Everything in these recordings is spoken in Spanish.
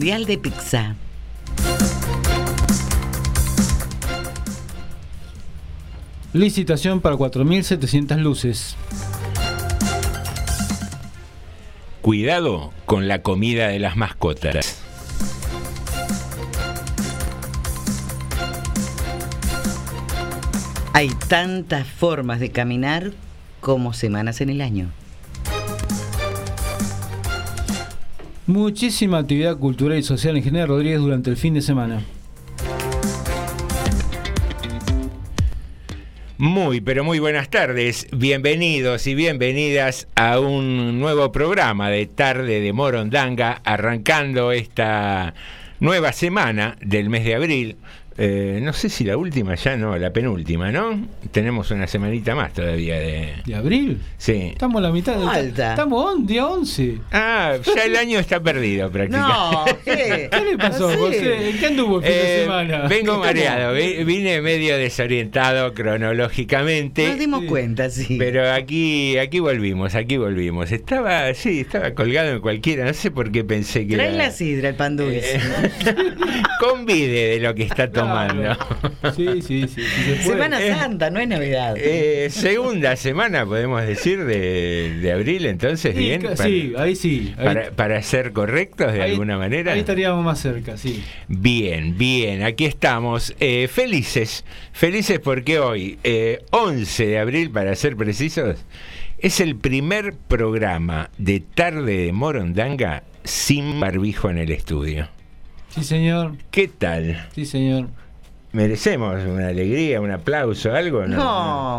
Mundial de Pizza. Licitación para 4.700 luces. Cuidado con la comida de las mascotas. Hay tantas formas de caminar como semanas en el año. Muchísima actividad cultural y social en General Rodríguez durante el fin de semana. Muy, pero muy buenas tardes. Bienvenidos y bienvenidas a un nuevo programa de Tarde de Morondanga, arrancando esta nueva semana del mes de abril. Eh, no sé si la última ya no, la penúltima, ¿no? Tenemos una semanita más todavía de... ¿De abril? Sí. Estamos a la mitad del Falta. Estamos on, día 11. Ah, ya el año está perdido prácticamente. No, ¿qué? ¿Qué le pasó, qué anduvo el fin de Eh, semana? vengo mareado, vi- vine medio desorientado cronológicamente. Nos dimos Sí. cuenta, sí. Pero aquí, aquí volvimos, aquí volvimos. Estaba, sí, estaba colgado en cualquiera, no sé por qué pensé que Trae era- la sidra, el pan dulce. Eh, Convide de lo que está tomando. Sí, sí, sí. sí se puede. Semana Eh, Santa, no es Navidad. Eh, segunda semana, podemos decir, de, de abril, entonces, Sí, bien. para, sí, ahí sí. Ahí, para, para ser correctos de ahí- alguna manera. Ahí estaríamos más cerca, sí. Bien, bien, aquí estamos. eh, felices, felices porque hoy, eh, 11 de abril, para ser precisos, es el primer programa de tarde de Morondanga sin barbijo en el estudio. Sí, señor. ¿Qué tal? Sí, señor. Merecemos una alegría, un aplauso, algo. No,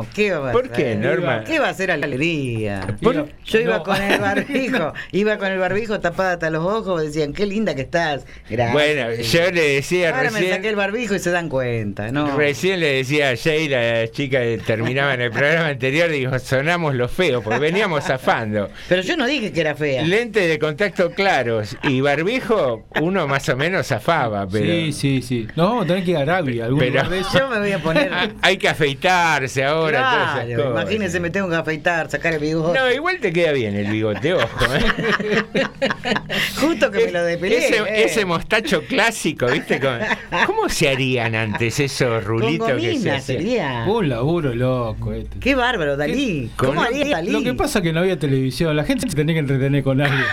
No, ¿qué va a ¿Por qué, ser? Norma? ¿Qué va a ser alegría? Por- Yo iba No. con el barbijo, iba con el barbijo tapada hasta los ojos, decían, qué linda que estás. Gracias. Bueno, yo le decía Ahora me saqué el barbijo y se dan cuenta, ¿no? Recién le decía a Jay, la chica que terminaba en el programa anterior, digo, sonamos los feos, porque veníamos zafando. Pero yo no dije que era fea. Lentes de contacto claros y barbijo, uno más o menos zafaba, pero. Sí, sí, sí. A tener que ir a Arabia, algún Pero- lugar de eso. Yo me voy a poner. Ah, Hay que afeitarse ahora, todas esas Claro, imagínense, me tengo que afeitar, sacar el bigote. No, igual te queda bien el bigote, ojo. ¿eh? Justo que me lo depilé. ese, eh. ese mostacho clásico, ¿viste? ¿Cómo se harían antes esos rulitos Con que se sería. Un laburo loco este. Qué bárbaro, Dalí. ¿Cómo haría Dalí? Lo que pasa es que no había televisión, la gente se tenía que entretener con algo.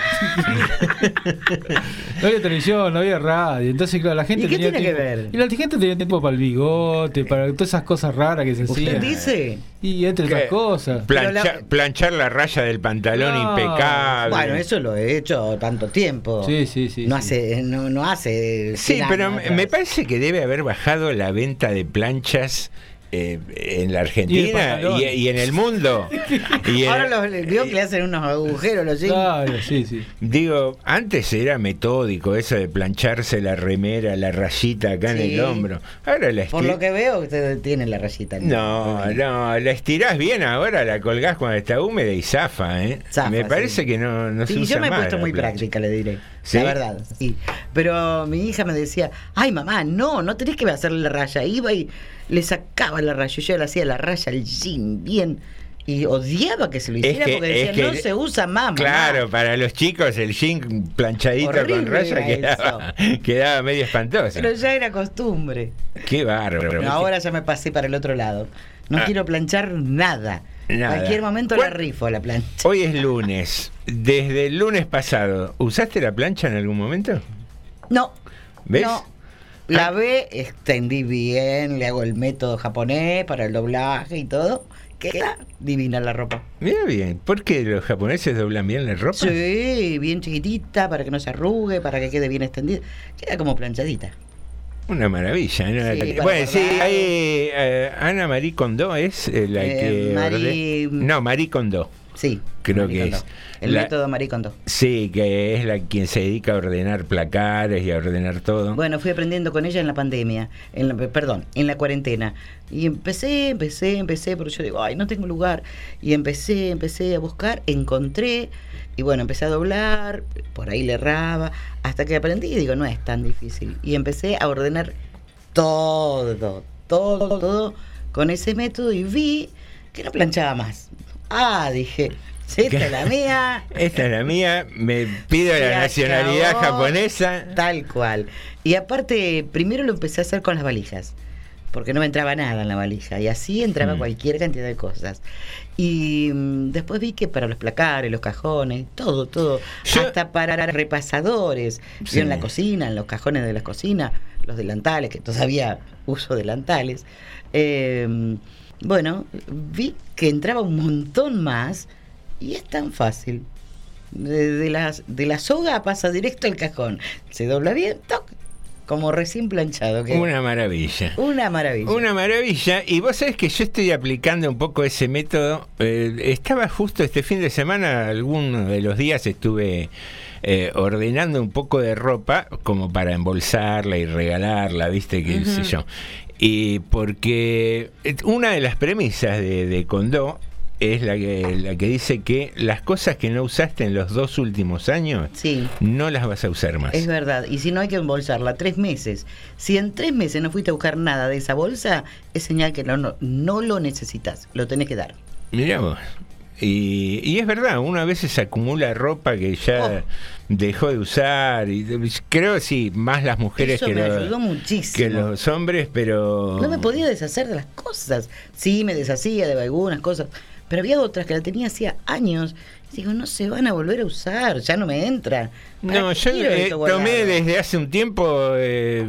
no había televisión, no había radio, entonces claro, la gente ¿Y qué tenía tiene que ver? Y la gente tenía tiempo para el bigote, para todas esas cosas raras que se ¿Usted hacían. dice? Y entre otras cosas. Plancha- Pero la- Planchar la raya del pantalón No. impecable. Bueno, eso lo he hecho tanto tiempo. Sí, sí, sí. no sí. hace, no, no hace. Sí, 100 pero me parece que debe haber bajado la venta de planchas eh, en la Argentina y, y en el mundo. Y en- Ahora los, vio que le hacen unos agujeros los jeans. Claro, sí, sí. Digo, antes era metódico eso de plancharse la remera, la rayita acá en el hombro. Ahora la Por lo que veo, usted tiene la rayita. No, no, la estirás bien ahora, la colgás cuando está húmeda y zafa, ¿eh? Zafa, Me sí. parece que no, no se Sí, usa yo me he puesto muy plancha. práctica, le diré. ¿Sí? La verdad, sí. Pero mi hija me decía, ay mamá, no, no tenés que hacerle la raya. Iba y le sacaba la raya. Yo le hacía la raya al jean, bien. Y odiaba que se lo Es hiciera que- porque decía, es que- no se usa más, mamá". Claro, para los chicos el jean planchadito con raya quedaba, quedaba medio espantoso. Pero ya era costumbre. Qué bárbaro. Ahora ya me pasé para el otro lado. No Ah. quiero planchar nada. Nada. Cualquier momento ¿Cuál- la rifo la plancha. Hoy es lunes. Desde el lunes pasado, ¿usaste la plancha en algún momento? No. ¿Ves? No. La ve, extendí bien, le hago el método japonés para el doblaje y todo. Queda divina la ropa. Mira bien, ¿por qué los japoneses doblan bien la ropa? Sí, bien chiquitita para que no se arrugue, para que quede bien extendida. Queda como planchadita. Una maravilla. ¿no? Sí, bueno, sí, hay, eh, Ana Marie Kondo es eh, la Eh, que... Marie- No, Marie Kondo. Sí. Creo Marie que Kondo. es. El La- método Marie Kondo. Sí, que es la quien se dedica a ordenar placares y a ordenar todo. Bueno, fui aprendiendo con ella en la pandemia, en la- perdón, en la cuarentena. Y empecé, empecé, empecé, porque yo digo, ay, no tengo lugar. Y empecé, empecé a buscar, encontré, y bueno, empecé a doblar, por ahí le erraba, hasta que aprendí y digo, no es tan difícil. Y empecé a ordenar todo, todo, todo con ese método y vi que no planchaba más. Ah, dije, esta es la mía. Esta es la mía, me pido Se la nacionalidad japonesa. Tal cual. Y aparte, primero lo empecé a hacer con las valijas, porque no me entraba nada en la valija, y así entraba Mm. cualquier cantidad de cosas. Y mm, después vi que para los placares, los cajones, todo, todo, Yo- hasta para repasadores, Sí. yo en la cocina, en los cajones de la cocina, los delantales, que todavía uso delantales. eh, bueno, vi que entraba un montón más y es tan fácil. De, de la, de la soga pasa directo al cajón. Se dobla bien, toc, como recién planchado. que- Una maravilla. una maravilla. Una maravilla. Y vos sabés que yo estoy aplicando un poco ese método. Eh, estaba justo este fin de semana, algunos de los días estuve eh, ordenando un poco de ropa como para embolsarla y regalarla, viste, qué sé yo. Y porque eh, una de las premisas de, de Condó es la que, la que dice que las cosas que no usaste en los dos últimos años Sí, no las vas a usar más. es verdad. Y si no hay que embolsarla tres meses. Si en tres meses no fuiste a buscar nada de esa bolsa, es señal que no, no, no lo necesitas. Lo tenés que dar. Mirá vos. Y, y es verdad, uno a veces acumula ropa que ya Oh. dejó de usar. Y creo sí, más las mujeres Eso que, me lo- ayudó muchísimo. que los hombres, pero. No me podía deshacer de las cosas. Sí, me deshacía de algunas cosas, pero había otras que la tenía hacía años. Digo, no se van a volver a usar, ya no me entra. ¿Para No, yo eh, tomé desde hace un tiempo eh,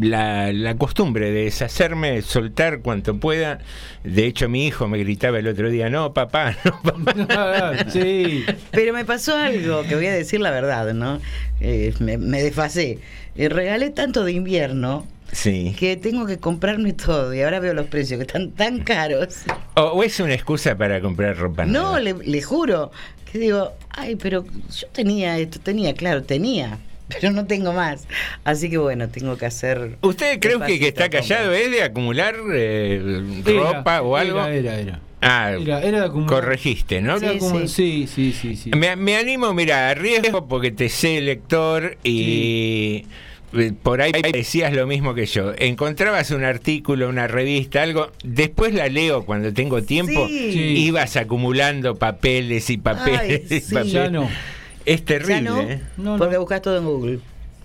la, la costumbre de deshacerme, soltar cuanto pueda. De hecho, mi hijo me gritaba el otro día: No, papá, no, papá. sí. Pero me pasó algo que voy a decir la verdad, ¿no? Eh, me, me desfasé. Eh, regalé tanto de invierno Sí. que tengo que comprarme todo y ahora veo los precios que están tan caros. O, o es una excusa para comprar ropa No, nueva. le, le juro que digo, ay, pero yo tenía esto, tenía, claro, tenía, pero no tengo más. Así que bueno, tengo que hacer. ¿Usted cree que, que está callado es de acumular eh, Era, ropa o algo? Era, era, era. Ah, Era, era como- corregiste, ¿no? Era Sí, como- sí. sí, sí, sí, sí. Me, me animo, mira, arriesgo porque te sé lector y eh, por ahí decías lo mismo que yo. Encontrabas un artículo, una revista, algo, después la leo cuando tengo tiempo, Sí. Sí. ibas acumulando papeles y papeles Ay, y papeles. Ya no. Es terrible, no, ¿eh? No, no. porque buscas todo en Google.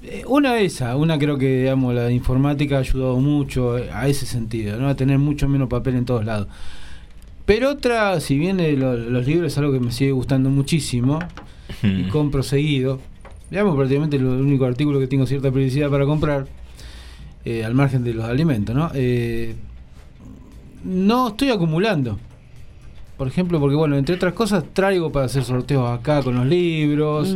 Eh, Una esa, una creo que digamos la informática ha ayudado mucho eh, a ese sentido, ¿no? A tener mucho menos papel en todos lados. Pero otra, si bien lo- los libros es algo que me sigue gustando muchísimo y compro seguido, digamos prácticamente el único artículo que tengo cierta periodicidad para comprar, eh, al margen de los alimentos, ¿no? Eh, no estoy acumulando. Por ejemplo, porque bueno, entre otras cosas traigo para hacer sorteos acá con los libros,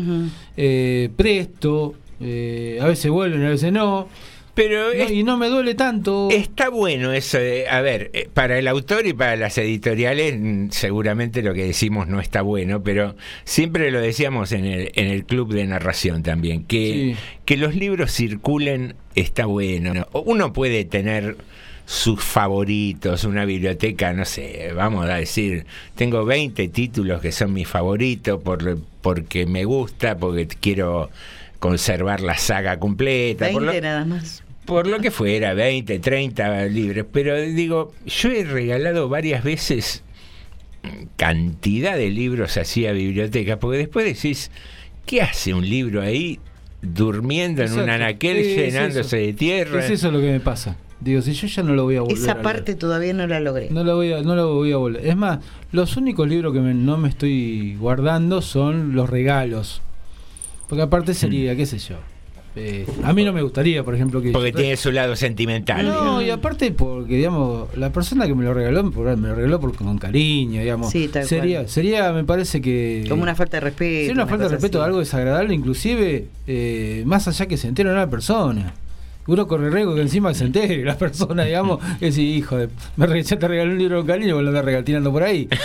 eh, presto, eh, a veces vuelven, a veces no. Pero No, es- y no me duele tanto. Está bueno eso de, a ver, eh, para el autor y para las editoriales mm, seguramente lo que decimos no está bueno, pero siempre lo decíamos en el, en el club de narración también, que, Sí. que los libros circulen está bueno. ¿no? Uno puede tener sus favoritos, una biblioteca, no sé, vamos a decir, tengo 20 títulos que son mis favoritos por, porque me gusta, porque quiero conservar la saga completa. por 20 lo- nada más. por lo que fuera, 20, 30 libros. Pero digo, yo he regalado varias veces cantidad de libros así a bibliotecas, porque después decís, ¿qué hace un libro ahí durmiendo en un Exacto. anaquel Sí, es llenándose eso. de tierra? Es eso lo que me pasa. Digo, si yo ya no lo voy a volver a Esa leer. parte todavía no la logré. No lo voy a, no lo voy a volver. Es más, los únicos libros que me- no me estoy guardando son los regalos. Porque aparte sería, qué sé yo. eh, a mí no me gustaría, por ejemplo, que. Porque tiene su lado sentimental. No, digamos. y aparte porque, digamos, la persona que me lo regaló, me lo regaló por- con cariño, digamos. Sí, tal sería, cual. sería, me parece que... Como una falta de respeto. Sería una falta de respeto, así. algo desagradable, inclusive, eh, más allá que se entere una persona. Uno corre riesgo que encima se entere la persona, digamos, es decir, hijo de, me ya te regalé un libro con cariño, vos lo andás regatinando por ahí.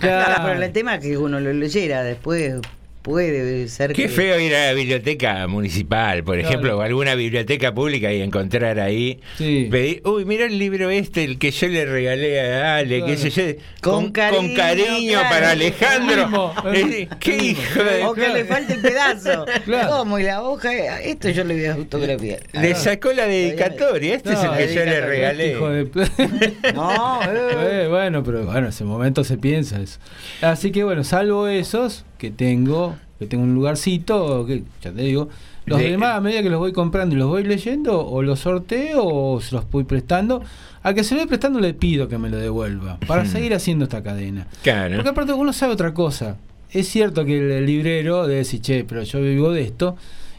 Claro, pero el tema es que uno lo leyera después puede ser Qué que... feo ir a la biblioteca municipal, por Claro. ejemplo, o alguna biblioteca pública y encontrar ahí. Sí. pedir, Uy, mira el libro este, el que yo le regalé a Ale, Claro. qué sé yo. Con cariño, con cariño claro. para Alejandro. Eh, qué hijo de. O que le falte el pedazo. Claro. ¿Cómo? Y la hoja, esto yo le voy a autografiar. Le sacó la dedicatoria, este es el que yo le regalé. Hijo de... No, eh. Eh, bueno, pero bueno, en ese momento se piensa eso. Así que bueno, salvo esos que tengo, que tengo un lugarcito, que ya te digo, los De- demás a medida que los voy comprando y los voy leyendo, o los sorteo o se los voy prestando. Al que se lo voy prestando le pido que me lo devuelva, para Ujú. seguir haciendo esta cadena. Claro. Porque aparte uno sabe otra cosa. Es cierto que el, el librero debe decir, che, pero yo vivo de esto.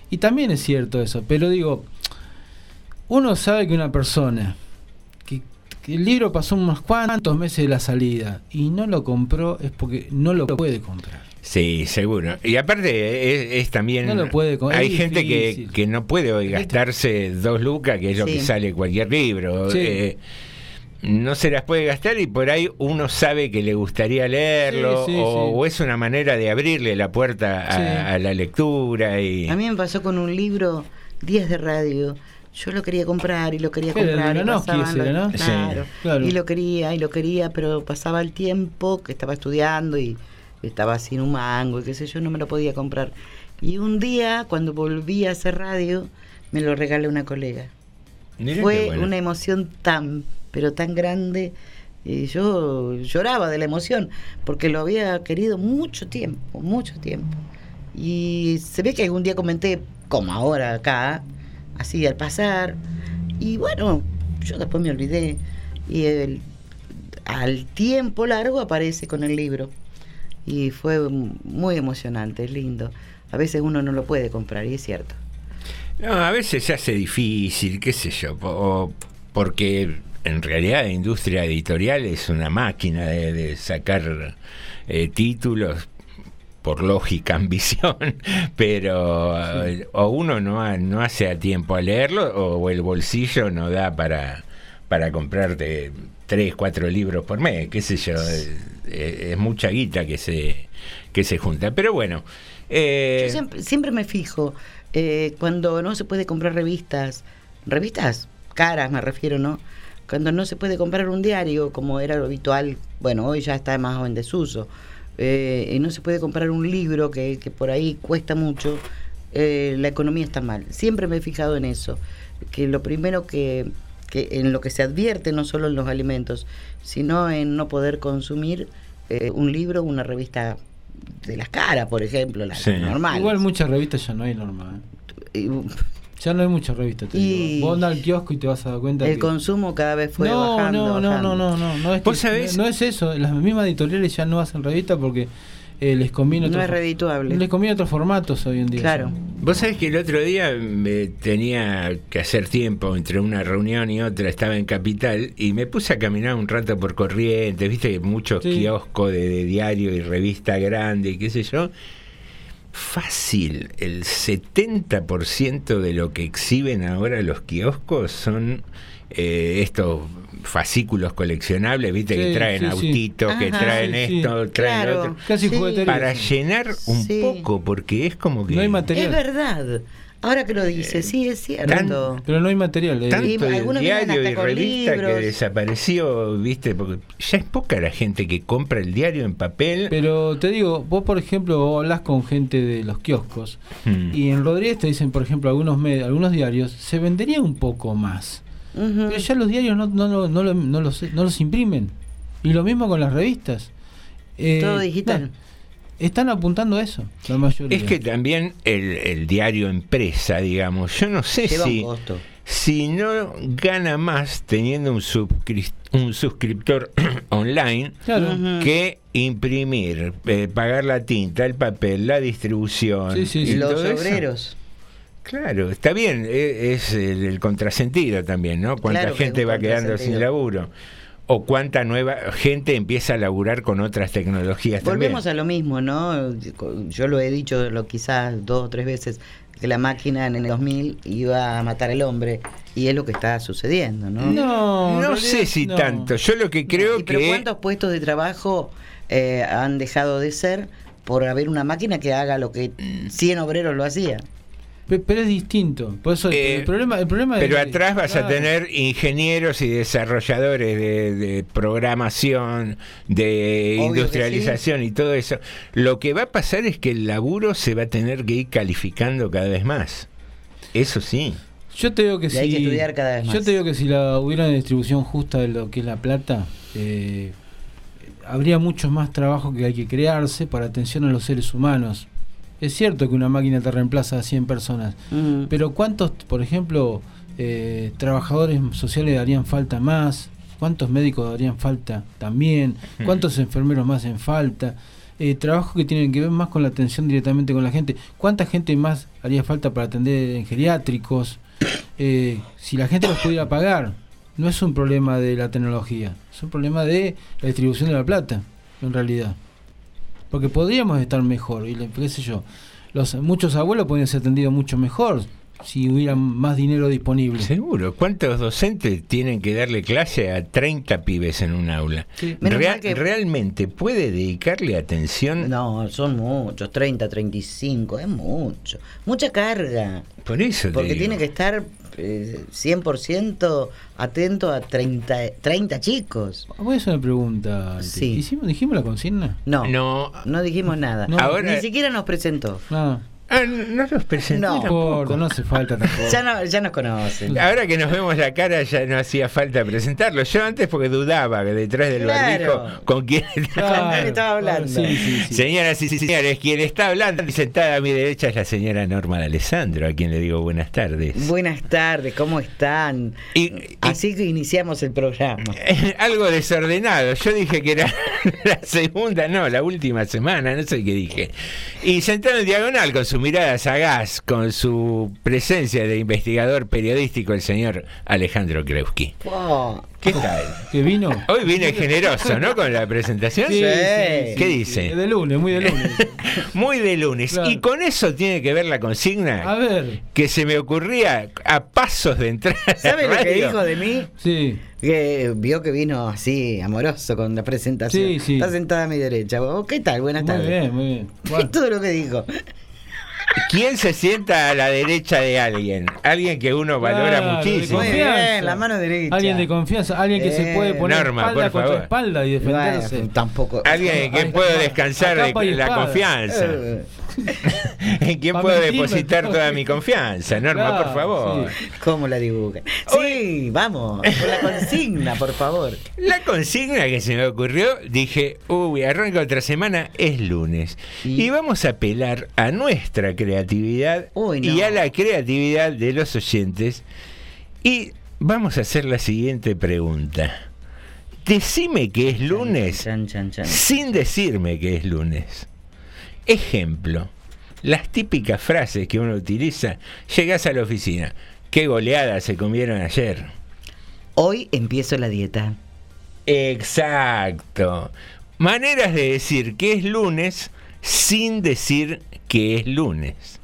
Y también es cierto eso. Pero digo, uno sabe que una persona, que, que el libro pasó unos cuantos meses de la salida y no lo compró, es porque no lo puede comprar. Sí, seguro. Y aparte es, es también... No lo puede hay gente que, que no puede hoy gastarse dos lucas, que es lo que sale cualquier libro. Sí. Eh, no se las puede gastar y por ahí uno sabe que le gustaría leerlo Sí, sí, o, sí. o es una manera de abrirle la puerta a, Sí. a la lectura y A mí me pasó con un libro, Días de Radio. Yo lo quería comprar y lo quería comprar. y los- ¿no? Sí. Claro. Claro. Y lo quería y lo quería, pero pasaba el tiempo que estaba estudiando y estaba sin un mango y qué sé yo, no me lo podía comprar. Y un día, cuando volví a hacer radio, me lo regalé una colega. Qué Fue bueno. una emoción tan, pero tan grande. Y yo lloraba de la emoción, porque lo había querido mucho tiempo, mucho tiempo. Y se ve que algún día comenté, como ahora acá, así al pasar. Y bueno, yo después me olvidé. Y el- al tiempo largo aparece con el libro. Y fue muy emocionante, es lindo. A veces uno no lo puede comprar, y es cierto. No, a veces se hace difícil, qué sé yo, o porque en realidad la industria editorial es una máquina de, de sacar eh, títulos por lógica, ambición, pero eh, o uno no, ha- no hace a tiempo a leerlo o el bolsillo no da para, para comprarte tres, cuatro libros por mes, qué sé yo, es, mucha guita que se, que se junta. Pero bueno, eh, Yo siempre, me fijo, eh, cuando no se puede comprar revistas, revistas caras me refiero, ¿no? Cuando no se puede comprar un diario, como era lo habitual, bueno, hoy ya está más en desuso, eh, y no se puede comprar un libro que, que por ahí cuesta mucho, la economía está mal. Siempre me he fijado en eso, que lo primero que, que en lo que se advierte, no solo en los alimentos, sino en no poder consumir eh, un libro, una revista de las caras, por ejemplo, las Sí. normales. Igual muchas revistas ya no hay normal. Y, Ya no hay muchas revistas, te Y- digo. Vos andás al kiosco y te vas a dar cuenta el que... consumo cada vez fue no, bajando. no, no, bajando. no, no, no, no es, ¿Vos que- sabés? no es eso. Las mismas editoriales ya no hacen revistas porque eh, les conviene No otro es redituable. Les conviene otros formatos hoy en día. Claro. Vos sabés que el otro día me tenía que hacer tiempo entre una reunión y otra, estaba en Capital y me puse a caminar un rato por Corrientes, viste que muchos Sí. kioscos de, de diario y revista grande y qué sé yo. Fácil, el 70% de lo que exhiben ahora los kioscos son eh, estos fascículos coleccionables, viste, que traen sí, sí. autitos, que Ajá, traen sí, sí. esto, traen lo Claro. otro. Casi. Para llenar un Sí. poco, porque es como que... No hay material. Es verdad. Ahora que lo dice, sí, es cierto. tan- Pero no hay material. eh. tanto Y de algunos vienen diario y revista que libros. desapareció, viste, porque ya es poca la gente que compra el diario en papel. Pero te digo, vos por ejemplo vos hablas con gente de los kioscos Hmm. y en Rodríguez te dicen, por ejemplo, algunos med- algunos diarios se venderían un poco más. Pero ya los diarios no, no, lo- no, lo- no los, no los imprimen. Y lo mismo con las revistas. Eh, Todo digital. no, están apuntando a eso, la mayoría. Es que también el, el diario empresa, digamos, yo no sé si, si no gana más teniendo un, suscri- un suscriptor online Claro. Que imprimir, eh, pagar la tinta, el papel, la distribución Sí, sí, y. Los eso. Claro, está bien, e- es el, el contrasentido también, ¿no? Cuánta Claro que gente va quedando sin laburo. O cuánta nueva gente empieza a laburar con otras tecnologías Volvemos también. a lo mismo, ¿no? Yo lo he dicho lo quizás dos o tres veces, que la máquina en el 2000 iba a matar al hombre, y es lo que está sucediendo, ¿no? No, No sé si no. tanto. Yo lo que creo Y pero que ¿cuántos puestos de trabajo eh, han dejado de ser por haber una máquina que haga lo que 100 obreros lo hacían? Pe- Pero es distinto. Por eso Eh, el problema, el problema Pero es- atrás vas a tener ingenieros y desarrolladores de, de programación, de Obvio industrialización y todo eso. Lo que va a pasar es que el laburo se va a tener que ir calificando cada vez más. Eso sí. Yo te digo que si hay que estudiar cada vez Yo más. te digo que si la hubiera una distribución justa de lo que es la plata, eh, habría mucho más trabajo que hay que crearse para atención a los seres humanos. Es cierto que una máquina te reemplaza a 100 personas, Mm. pero ¿cuántos, por ejemplo, eh, trabajadores sociales darían falta más? ¿Cuántos médicos darían falta también? ¿Cuántos enfermeros más en falta? Eh, trabajos que tienen que ver más con la atención directamente con la gente. ¿Cuánta gente más haría falta para atender en geriátricos? Eh, si la gente los pudiera pagar, no es un problema de la tecnología, es un problema de la distribución de la plata, en realidad. Porque podríamos estar mejor, y le- qué sé yo, los muchos abuelos podrían ser atendidos mucho mejor si hubiera más dinero disponible. Seguro. ¿Cuántos docentes tienen que darle clase a 30 pibes en un aula? Sí. Menos Real- mal que- ¿Realmente puede dedicarle atención? No, son muchos, 30, 35, es mucho. Mucha carga. Por eso te Porque digo. tiene que estar eh, 100% atento a 30, 30 chicos. Voy a hacer una pregunta. Sí. ¿Hicimos, ¿Dijimos la consigna? No, no, No, dijimos nada. No. Ahora- Ni siquiera nos presentó. No, ah, no los presenté No. no tampoco. importa, no hace falta tampoco. Ya, no, ya nos conocen. Ahora que nos vemos la cara ya no hacía falta presentarlo. Yo antes porque dudaba que detrás del Claro. barbijo con quién ¿Con quién estaba hablando? Sí, sí, sí. Señoras y señores, quien está hablando y sentada a mi derecha es la señora Norma de Alessandro, a quien le digo buenas tardes. Buenas tardes, ¿cómo están? Y, y- Así que iniciamos el programa. algo desordenado. Yo dije que era la segunda, no, la última semana, no sé qué dije. Y sentado en diagonal con su mirada sagaz, con su presencia de investigador periodístico, el señor Alejandro Kreuski. Oh, ¿Qué tal? ¿Que vino? Hoy viene generoso, ¿no? Con la presentación. Sí, sí, ¿Qué sí, dice? De lunes, muy de lunes. Muy de lunes. Claro. Y con eso tiene que ver la consigna A ver, que se me ocurría a pasos de entrar. ¿Sabe lo que dijo de mí? sí. Que vio que vino así, amoroso con la presentación. Sí, sí. Está sentada a mi derecha. ¿Qué tal? Buenas Muy tardes. bien, muy bien. Bueno, Todo lo que dijo. ¿Quién se sienta a la derecha de alguien? Alguien que uno valora Claro, muchísimo. Muy Confianza. bien, la mano derecha. alguien de confianza, alguien que se Eh, puede poner Norma, espalda por contra favor. espalda y defenderse. Bueno, tampoco. Alguien en quien Ay, puedo a descansar de la espada. confianza. Eh, En quien Pa' puedo mentirme, depositar toda mi confianza. Norma, por favor. sí. ¿Cómo la dibuja? Sí, vamos, con la consigna, por favor. La consigna que se me ocurrió, dije, uy, arranca otra semana, es lunes. Y- Y vamos a apelar a nuestra creatividad Uy, no. y a la creatividad de los oyentes. Y vamos a hacer la siguiente pregunta. Decime que es lunes Chan, chan, chan. sin decirme que es lunes. Ejemplo, las típicas frases que uno utiliza, llegas a la oficina, qué goleada se comieron ayer. Hoy empiezo la dieta. Exacto. Maneras de decir que es lunes sin decir que es lunes.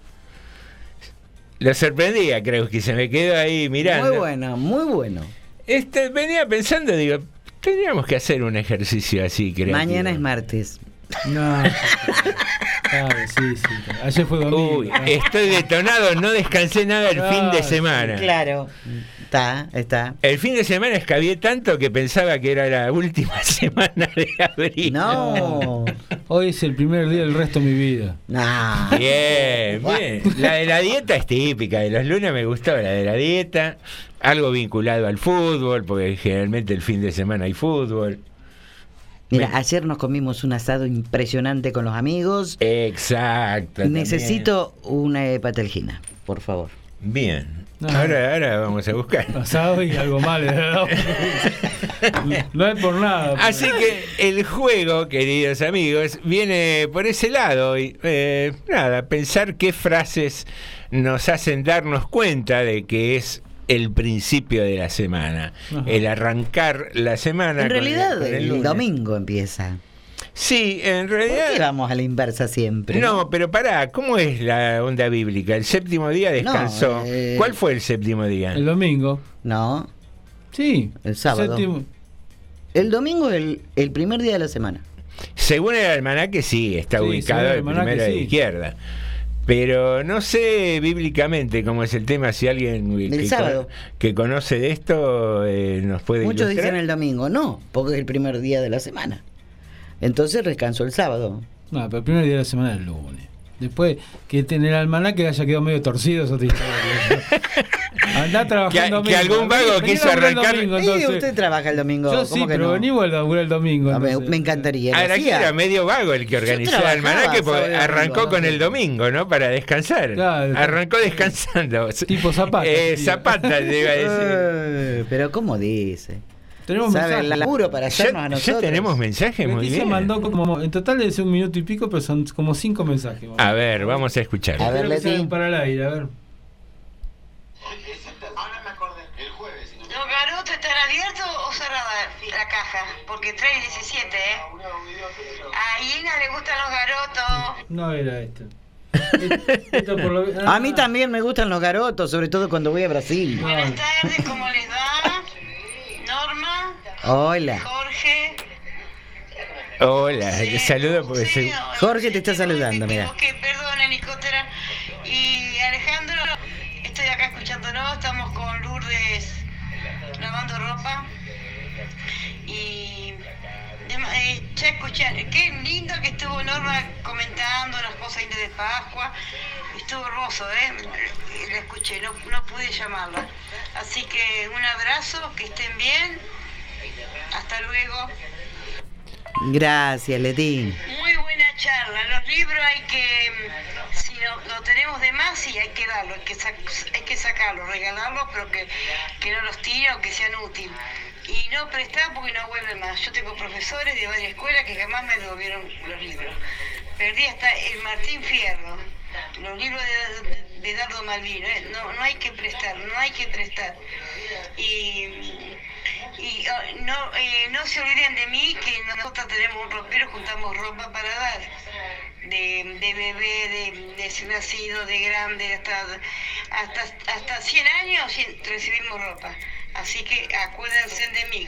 Lo sorprendía, creo que se me quedó ahí mirando. Muy bueno, muy bueno. Este, venía pensando, digo, tendríamos que hacer un ejercicio así, creo. Mañana es martes. No. Claro, sí, sí. Ayer fue domingo. Uy, estoy detonado, no descansé nada el fin de Ah, semana. Claro. Está, está. El fin de semana escabié tanto que pensaba que era la última semana de abril. No. Hoy es el primer día del resto de mi vida. No. Bien, bien. La de la dieta es típica. De los lunes me gustó la de la dieta. Algo vinculado al fútbol, porque generalmente el fin de semana hay fútbol. Mira, ayer nos comimos un asado impresionante con los amigos. Exacto. también. Necesito una hepatelgina, por favor. Bien. No. Ahora, ahora vamos a buscar. Pasado y algo mal. ¿no? No es por nada. pero- Así que el juego, queridos amigos, viene por ese lado. Y, eh, nada, pensar qué frases nos hacen darnos cuenta de que es el principio de la semana. Ajá. El arrancar la semana. En con el- realidad, con el, domingo empieza. Sí, en ¿Por qué realidad. vamos a la inversa siempre? No, pero pará, ¿cómo es la onda bíblica? El séptimo día descansó. No, eh, ¿Cuál fue el séptimo día? El domingo. No, Sí. El sábado. Séptimo- el domingo es el, el primer día de la semana. Según el almanaque, sí, está Sí, ubicado el el primero de sí. izquierda. Pero no sé bíblicamente cómo es el tema, si alguien que, sábado. que conoce de esto eh, nos puede Muchos ilustrar. dicen el domingo, no, porque es el primer día de la semana. Entonces descanso el sábado. No, pero el primer día de la semana es el lunes. Después que en el almanaque haya quedado medio torcido, es otra historia. Andá trabajando Que- que algún vago quiso arrancar- Sí, entonces. usted trabaja el domingo. Yo ¿cómo sí, que pero no? vení a laburar el domingo. Me, encantaría. Ahora que hacía. era medio vago el que organizó el almanaque porque arrancó domingo, con el domingo, ¿no? Para descansar. Claro. arrancó descansando. Tipo Zapata, Eh. Zapata, te iba a decir. Eh, pero ¿cómo dice? Tenemos ¿Sabe mensajes. el laburo para hacernos a Ya, ya nosotros? tenemos mensajes, muy bien. mandó como, en total es un minuto y pico, pero son como cinco mensajes. A ver, vamos a escuchar. A ver, Leti. para el aire, a ver. ¿Los garotos están abiertos o cerrada la caja? Porque trae 17, ¿eh? A Ina le gustan los garotos. No era esto. Esto por lo- A ah, mí también me gustan los garotos, sobre todo cuando voy a Brasil. Buenas tardes, ¿cómo les Hola. Jorge. Hola, le saludo porque hoy Jorge te está saludando, mira. equivoqué, perdone, Nicotera. Y Alejandro, estoy acá escuchándonos, estamos con Lourdes lavando ropa. Y eh, ya escuché, qué lindo que estuvo Norma comentando las cosas de Pascua. Estuvo hermoso, ¿eh? La escuché, no, no pude llamarla. Así que un abrazo, que estén bien. Hasta luego. Gracias, Leti. Muy buena charla. Los libros hay que, mm, si lo, lo tenemos de más, sí, hay que darlo, hay que, sac- hay que sacarlos, regalarlos, pero que, que no los tiren o que sean útiles. Y no prestar porque no vuelven más. Yo tengo profesores de varias escuelas que jamás me devolvieron los libros. Perdí hasta el Martín Fierro. los libros de, de Dardo Malvino, ¿eh? no, no hay que prestar, no hay que prestar. Y, y no, eh, no se olviden de mí que nosotros tenemos un ropero, juntamos ropa para dar. De, de bebé, de, de nacido, de grande, hasta, hasta, hasta 100 años recibimos ropa. Así que acuérdense de mí.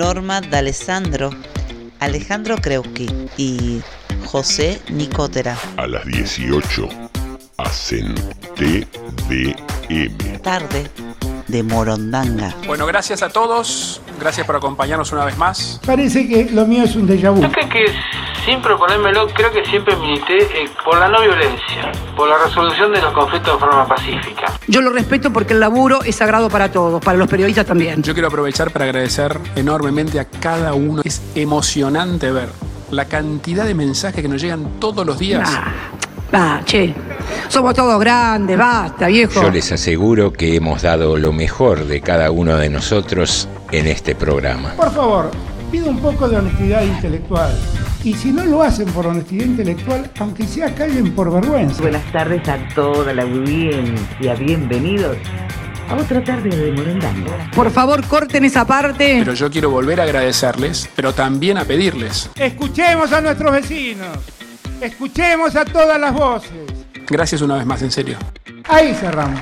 Norma D'Alessandro, Alejandro Kreuski y José Nicotera. A las 18 hacen TDM. Tarde de Morondanga. Bueno, gracias a todos. Gracias por acompañarnos una vez más. Parece que lo mío es un déjà vu. Yo creo que sin proponérmelo, creo que siempre milité eh, por la no violencia, por la resolución de los conflictos de forma pacífica. Yo lo respeto porque el laburo es sagrado para todos, para los periodistas también. Yo quiero aprovechar para agradecer enormemente a cada uno. Es emocionante ver la cantidad de mensajes que nos llegan todos los días. Ah, che, somos todos grandes, basta, viejo. Yo les aseguro que hemos dado lo mejor de cada uno de nosotros en este programa. Por favor, pido un poco de honestidad intelectual. Y si no lo hacen por honestidad intelectual, aunque sea callen por vergüenza. Buenas tardes a toda la audiencia, bienvenidos a otra tarde de Morondanga. Por favor, corten esa parte. Pero yo quiero volver a agradecerles, pero también a pedirles. Escuchemos a nuestros vecinos. Escuchemos a todas las voces. Gracias una vez más, en serio. Ahí cerramos.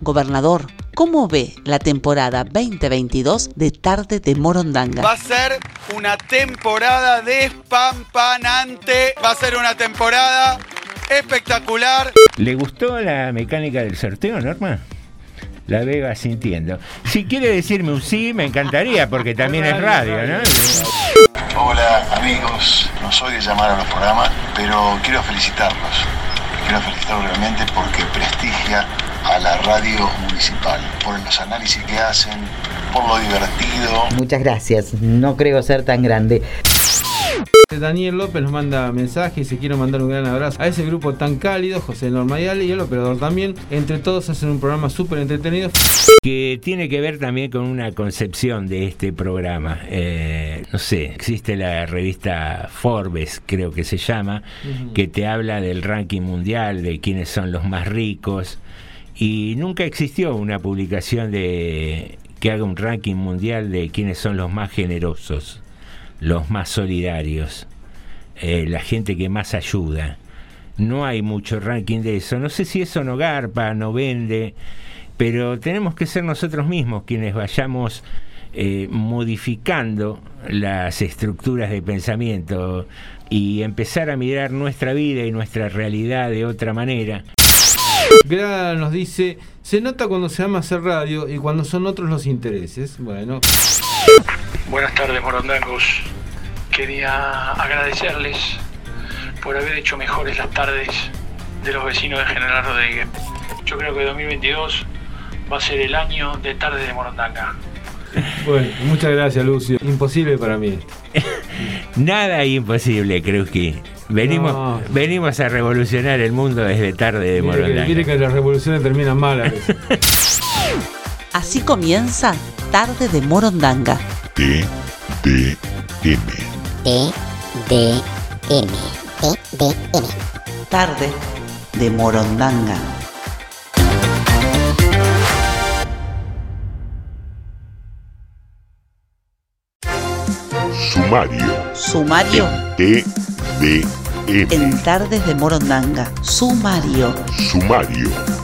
Gobernador, ¿cómo ve la temporada 2022 de Tarde de Morondanga? Va a ser una temporada despampanante. Va a ser una temporada espectacular. ¿Le gustó la mecánica del sorteo, Norma? La veo sintiendo. Si quiere decirme un sí, me encantaría, porque también es radio, ¿no? Hola amigos, no soy de llamar a los programas, pero quiero felicitarlos. Quiero felicitarlos realmente porque prestigia a la radio municipal, por los análisis que hacen, por lo divertido. Muchas gracias, no creo ser tan grande. Daniel López nos manda mensajes y quiero mandar un gran abrazo a ese grupo tan cálido, José Norma y Ale y el operador también. Entre todos hacen un programa súper entretenido. Que tiene que ver también con una concepción de este programa. Eh, no sé, existe la revista Forbes, creo que se llama, que te habla del ranking mundial, de quiénes son los más ricos. Y nunca existió una publicación de que haga un ranking mundial de quiénes son los más generosos los más solidarios, eh, la gente que más ayuda. No hay mucho ranking de eso. No sé si eso no garpa, no vende, pero tenemos que ser nosotros mismos quienes vayamos eh, modificando las estructuras de pensamiento y empezar a mirar nuestra vida y nuestra realidad de otra manera. Gra nos dice, se nota cuando se ama hacer radio y cuando son otros los intereses. Bueno. Buenas tardes, morondangos. Quería agradecerles por haber hecho mejores las tardes de los vecinos de General Rodríguez. Yo creo que 2022 va a ser el año de tarde de Morondanga. Bueno, muchas gracias, Lucio. Imposible para mí. Nada imposible, creo que. Venimos, No. venimos a revolucionar el mundo desde tarde de Mire que, Morondanga. mire que las revoluciones terminan mal a veces. Así comienza Tarde de Morondanga. TDM. T, D, M. T, D, M. Tarde de Morondanga. Sumario. Sumario TDM. en Tardes de Morondanga. Sumario. Sumario.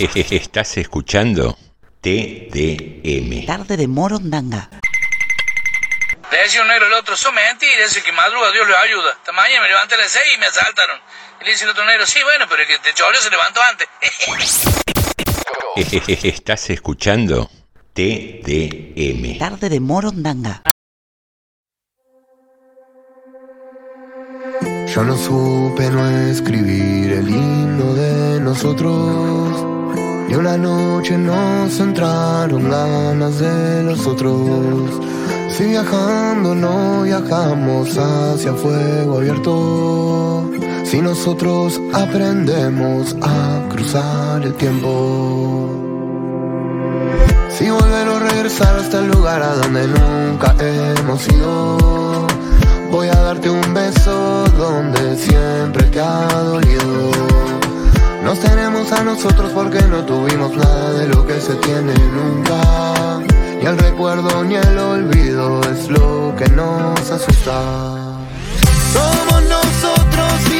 ¿Estás escuchando? TDM. Tarde de Morondanga. Le decía un negro al otro, son mentiras, ese que madruga Dios lo ayuda. Esta mañana me levanté a las 6 y me asaltaron. Y le dice el otro negro, sí, bueno, pero el que te choreó se levantó antes. ¿Estás escuchando? TDM. Tarde de Morondanga. Yo no supe no escribir el himno de nosotros. Ni una noche nos entraron ganas de los otros. Si viajando no viajamos hacia fuego abierto. Si nosotros aprendemos a cruzar el tiempo. Si volver o regresar hasta el lugar a donde nunca hemos ido. Voy a darte un beso donde siempre te ha dolido. Nos tenemos a nosotros porque no tuvimos nada de lo que se tiene nunca. Ni el recuerdo ni el olvido es lo que nos asusta. Somos nosotros y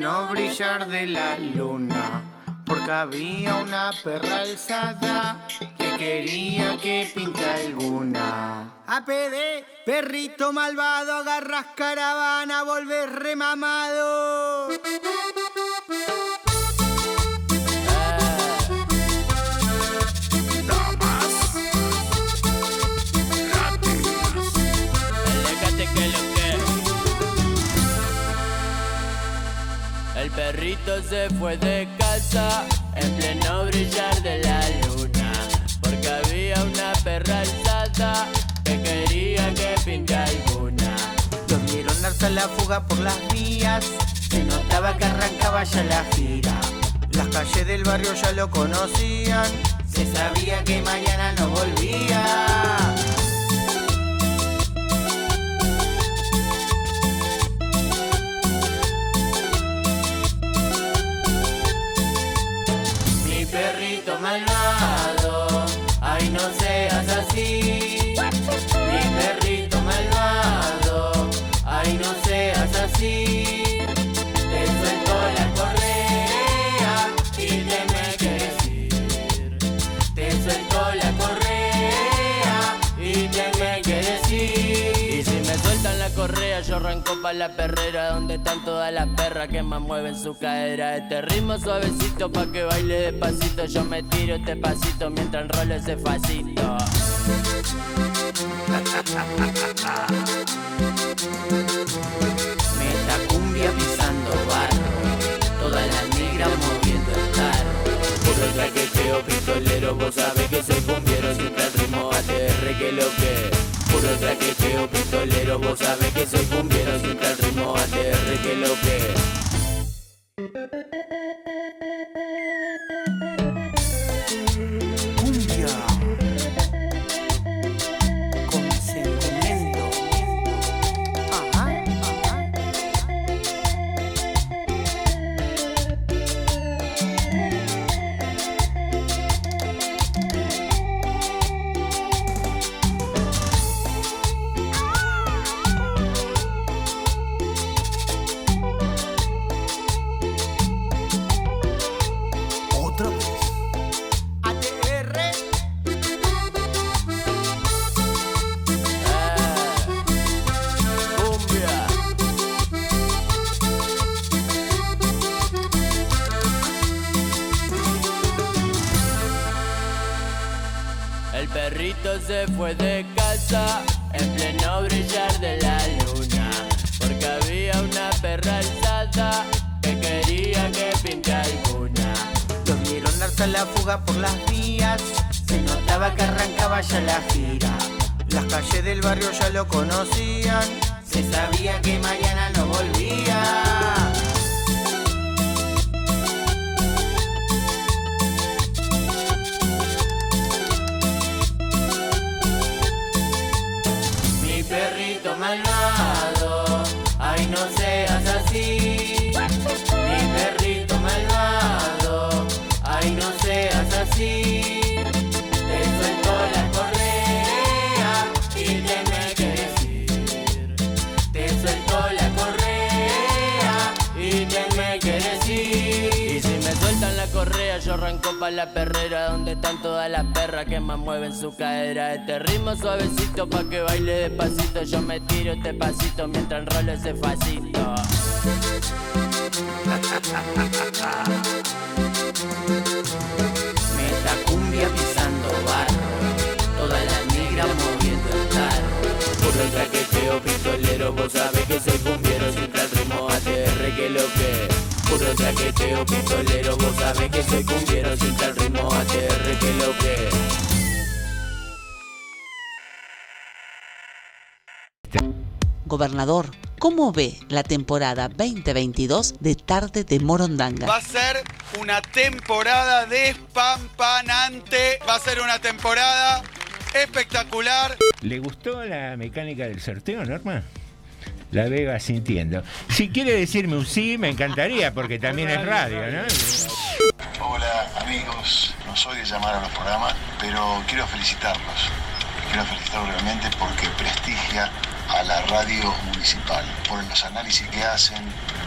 Pleno brillar de la luna. Porque había una perra alzada que quería que pinte alguna. APD, perrito malvado, agarras caravana, volvés remamado. Perrito se fue de casa en pleno brillar de la luna Porque había una perra alzada que quería que pinte alguna Lo vieron darse la fuga por las vías, se notaba que arrancaba ya la gira. Las calles del barrio ya lo conocían, se sabía que mañana no volvía. Perrito malvado, ay no correa, yo arranco pa' la perrera donde están todas las perras que más mueven su cadera. Este ritmo suavecito pa' que baile despacito. Yo me tiro este pasito mientras enrolo ese facito. Meta cumbia pisando barro, toda la negra moviendo el tarro. Puro traqueteo pistolero, vos sabés que soy cumbiero Siempre el ritmo ATR que lo que Puro traqueteo pistolero, vos sabés que soy cumbiero Siempre el ritmo ATR que lo que perrito se fue de casa en pleno brillar de la luna Porque había una perra alzada que quería que pinte alguna Lo vieron darse la fuga por las vías, se notaba que arrancaba ya la gira. Las calles del barrio ya lo conocían, se sabía que mañana no volvía. Correa, yo arranco pa' la perrera donde están todas las perras que más mueven su cadera. Este ritmo suavecito pa' que baile despacito. Yo me tiro este pasito mientras enrolo ese facito. Meta cumbia pisando barro, toda la negra moviendo el tarro. Puro traqueteo pistolero, vos sabés que soy Puro traqueteo pistolero, vos sabés que soy cumbiero Siempre el ritmo ATR que lo que Gobernador, ¿cómo ve la temporada 2022 de Tarde de Morondanga? Va a ser una temporada despampanante. Va a ser una temporada espectacular. ¿Le gustó la mecánica del sorteo, Norma? La veo sintiendo. Si quiere decirme un sí, me encantaría, porque también es radio, ¿no? Hola amigos, no soy de llamar a los programas, pero quiero felicitarlos. Quiero felicitarlos realmente porque prestigia a la radio municipal, por los análisis que hacen,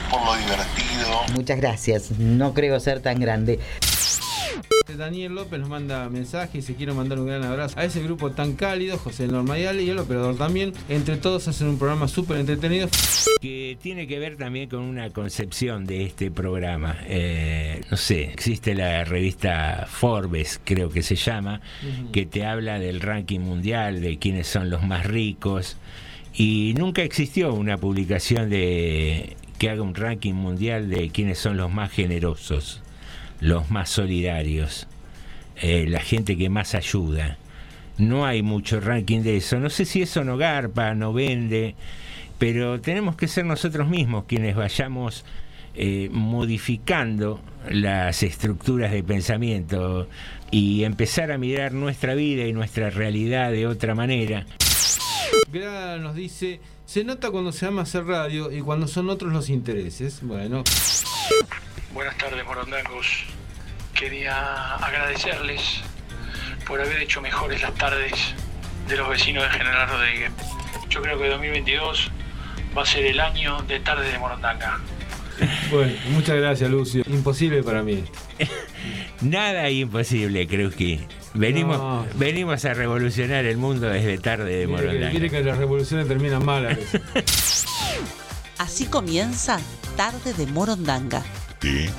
por lo divertido. Muchas gracias. No creo ser tan grande. Daniel López nos manda mensaje y se quiere mandar un gran abrazo a ese grupo tan cálido, José Normayale y el operador también. Entre todos hacen un programa súper entretenido. que tiene que ver también con una concepción de este programa. Eh, no sé, existe la revista Forbes, creo que se llama, que te habla del ranking mundial, de quiénes son los más ricos, y nunca existió una publicación de que haga un ranking mundial de quiénes son los más generosos, los más solidarios, eh, la gente que más ayuda. No hay mucho ranking de eso. No sé si eso no garpa, no vende pero tenemos que ser nosotros mismos quienes vayamos eh, modificando las estructuras de pensamiento y empezar a mirar nuestra vida y nuestra realidad de otra manera. Gra nos dice, se nota cuando se ama hacer radio y cuando son otros los intereses. Bueno. Buenas tardes, morondangos. Quería agradecerles por haber hecho mejores las tardes de los vecinos de General Rodríguez. Yo creo que 2022 va a ser el año de tarde de Morondanga. Bueno, muchas gracias, Lucio. Imposible para mí. Nada imposible, Krusky. Venimos, No. venimos a revolucionar el mundo desde tarde de Morondanga. mire que las revoluciones terminan mal a veces. Así comienza Tarde de Morondanga. T,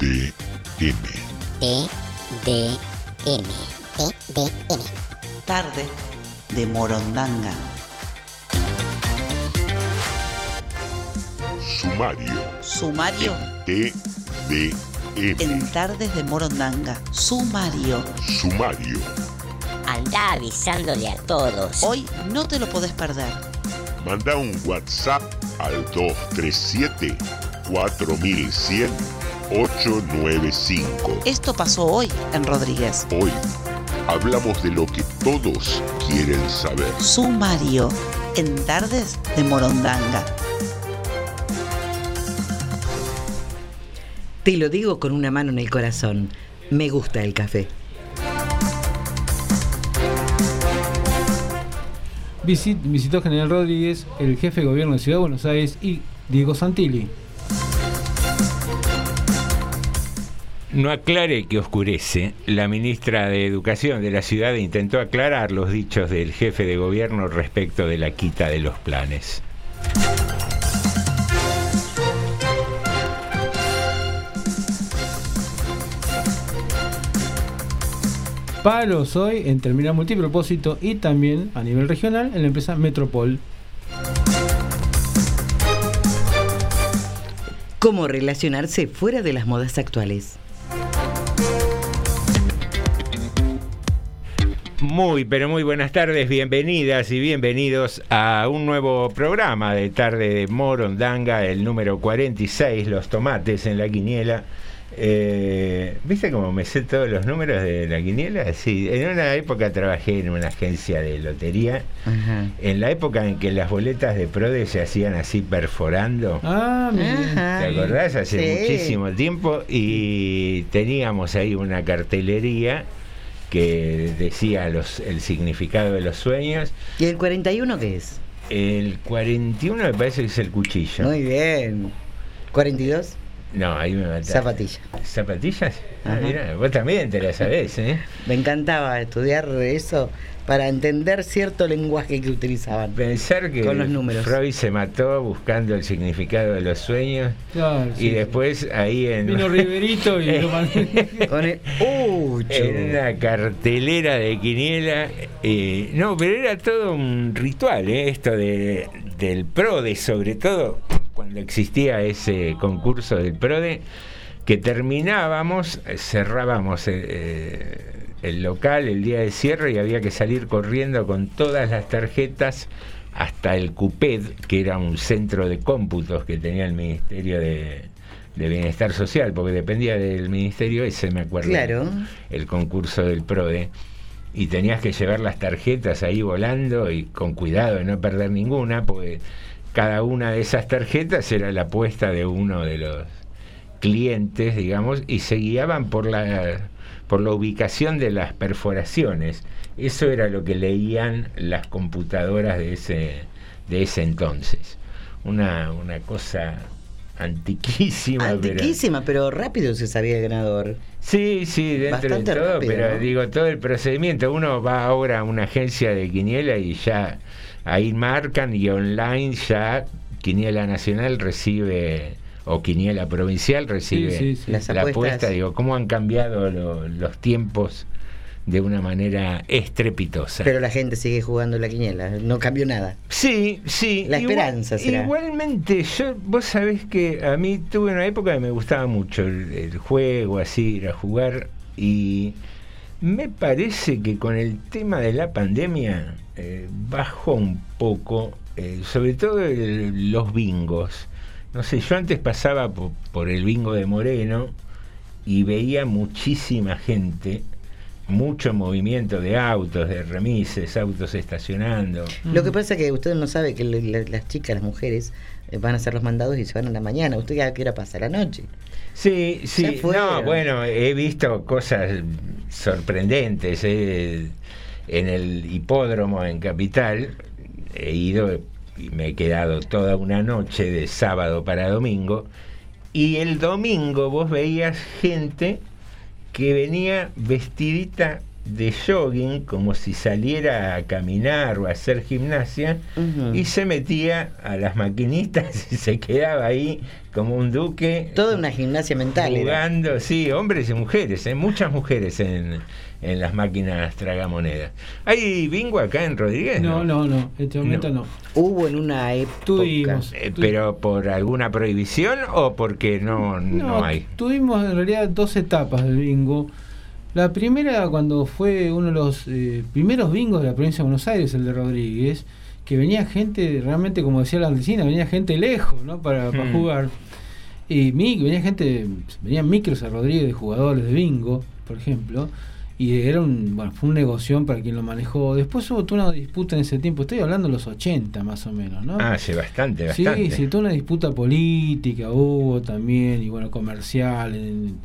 D, M. T, D, M. T, D, M. Tarde de Morondanga. Sumario. Sumario T, D, M. en Tardes de Morondanga. Sumario. Sumario. Anda avisándole a todos. Hoy no te lo podés perder. Manda un WhatsApp al 237 4100 895. Esto pasó hoy en Rodríguez. Hoy hablamos de lo que todos quieren saber. Sumario en Tardes de Morondanga. Te lo digo con una mano en el corazón. Me gusta el café. Visit- visitó General Rodríguez, el jefe de gobierno de Ciudad de Buenos Aires y Diego Santilli. No aclare que oscurece. La ministra de Educación de la ciudad intentó aclarar los dichos del jefe de gobierno respecto de la quita de los planes. Paros hoy en terminal multipropósito y también a nivel regional en la empresa Metropol. ¿Cómo relacionarse fuera de las modas actuales? Muy, pero muy buenas tardes, bienvenidas y bienvenidos a un nuevo programa de Tarde de Morondanga, el número 46, Los Tomates en la Quiniela. Eh, ¿Viste cómo me sé todos los números de la quiniela? Sí, en una época trabajé en una agencia de lotería. Ajá. En la época en que las boletas de Prode se hacían así perforando. Ah, mira. ¿Te acordás? Hace Sí. muchísimo tiempo. Y teníamos ahí una cartelería que decía los, el significado de los sueños. ¿Y el 41 qué es? El 41 me parece que es el cuchillo. Muy bien. ¿42? No, ahí me mataste. Zapatilla. ¿Zapatillas? Ah, mira, vos también te la sabés, ¿eh? Me encantaba estudiar eso para entender cierto lenguaje que utilizaban. Pensar que Con los números. Freud se mató buscando el significado de los sueños Claro, y sí. después ahí en... Vino Riverito y lo. Con el en una cartelera de quiniela. eh, no, pero era todo un ritual, ¿eh? esto de, del PRODE, sobre todo cuando existía ese concurso del PRODE, que terminábamos, cerrábamos eh, eh, el local el día de cierre y había que salir corriendo con todas las tarjetas hasta el CUPED, que era un centro de cómputos que tenía el Ministerio de, de Bienestar Social, porque dependía del ministerio ese, me acuerdo Claro. el concurso del PRODE y tenías que llevar las tarjetas ahí volando y con cuidado de no perder ninguna, porque cada una de esas tarjetas era la apuesta de uno de los clientes, digamos, y se guiaban por la por la ubicación de las perforaciones. Eso era lo que leían las computadoras de ese de ese entonces. Una, una cosa antiquísima. pero- Antiquísima, pero rápido se sabía el ganador. Sí, sí, dentro Bastante de todo, rápido, pero ¿no? digo, todo el procedimiento, uno va ahora a una agencia de quiniela y ya ahí marcan y online ya Quiniela Nacional recibe, o Quiniela Provincial recibe Sí, sí, sí. Las la apuesta, digo, cómo han cambiado lo- los tiempos de una manera estrepitosa. Pero la gente sigue jugando la quiniela, no cambió nada. Sí, sí. La igual- esperanza será. Igualmente, yo, vos sabés que a mí tuve una época que me gustaba mucho el, el juego, así, ir a jugar, y me parece que con el tema de la pandemia eh, bajó un poco, eh, sobre todo el- los bingos. No sé, yo antes pasaba po- por el bingo de Moreno y veía muchísima gente. Mucho movimiento de autos, de remises, autos estacionando. Lo que pasa es que usted no sabe que las chicas, las mujeres, eh, van a hacer los mandados y se van a la mañana. ¿Usted a qué hora pasa? ¿A la noche? Sí, Ya sí, no, bueno, he visto cosas sorprendentes eh, en el hipódromo en Capital. He ido y me he quedado toda una noche de sábado para domingo. Y el domingo vos veías gente que venía vestidita de jogging, como si saliera a caminar o a hacer gimnasia, y se metía a las maquinitas y se quedaba ahí como un duque. Toda una gimnasia mental. era. Jugando, sí, hombres y mujeres, ¿eh? muchas mujeres en, en las máquinas tragamonedas. ¿Hay bingo acá en Rodríguez? No, no, no, en este momento no. Hubo en una época. Tuvimos. Eh, ¿Pero por alguna prohibición o porque no, no, No, hay? tuvimos en realidad dos etapas del bingo. La primera cuando fue uno de los eh, primeros bingos de la provincia de Buenos Aires, el de Rodríguez, que venía gente, realmente como decía la vecina, venía gente lejos, ¿no? Para, para Hmm. jugar. Y mi- venía gente, venían micros a Rodríguez de jugadores de bingo, por ejemplo, y era un, bueno, fue un negocio para quien lo manejó. Después hubo toda una disputa en ese tiempo, estoy hablando de los 80 más o menos, ¿no? Ah, hace bastante, Sí, bastante. sí, toda una disputa política hubo también, y bueno, comercial, en-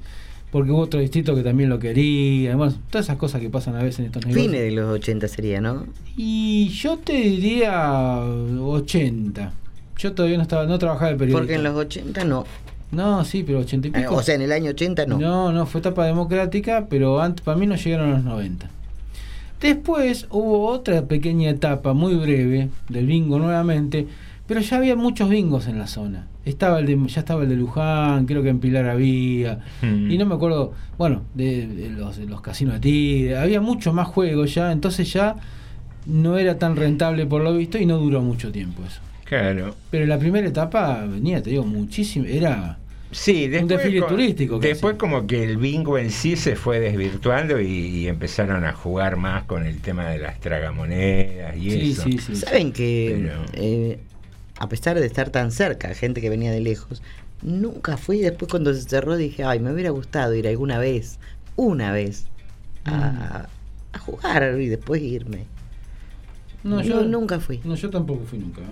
porque hubo otro distrito que también lo quería, bueno, todas esas cosas que pasan a veces en estos negocios. Fines de los 80 sería, ¿no? Y yo te diría 80. Yo todavía no estaba, no trabajaba de periodista. Porque en los 80 no. No, sí, pero 80 y Eh, pico. O sea, en el año 80 no. No, no, fue etapa democrática, pero antes, para mí no llegaron a los 90. Después hubo otra pequeña etapa muy breve del bingo nuevamente, pero ya había muchos bingos en la zona. Estaba el de, ya estaba el de Luján, creo que en Pilar había, Mm. y no me acuerdo, bueno, de, de los, de los casinos de Tigre, había mucho más juegos ya, entonces ya no era tan rentable por lo visto y no duró mucho tiempo eso. Claro. Pero la primera etapa venía, te digo, muchísimo, era... Sí, después, desfile co- turístico casi. Después como que el bingo en sí se fue desvirtuando y, y empezaron a jugar más con el tema de las tragamonedas y Sí, eso. sí, sí. Saben que, Pero- eh, a pesar de estar tan cerca, gente que venía de lejos, nunca fui. Después, cuando se cerró, dije, ay, me hubiera gustado ir alguna vez, una vez, a, a jugar y después irme. No, No, yo nunca fui. No, yo tampoco fui nunca. ¿eh?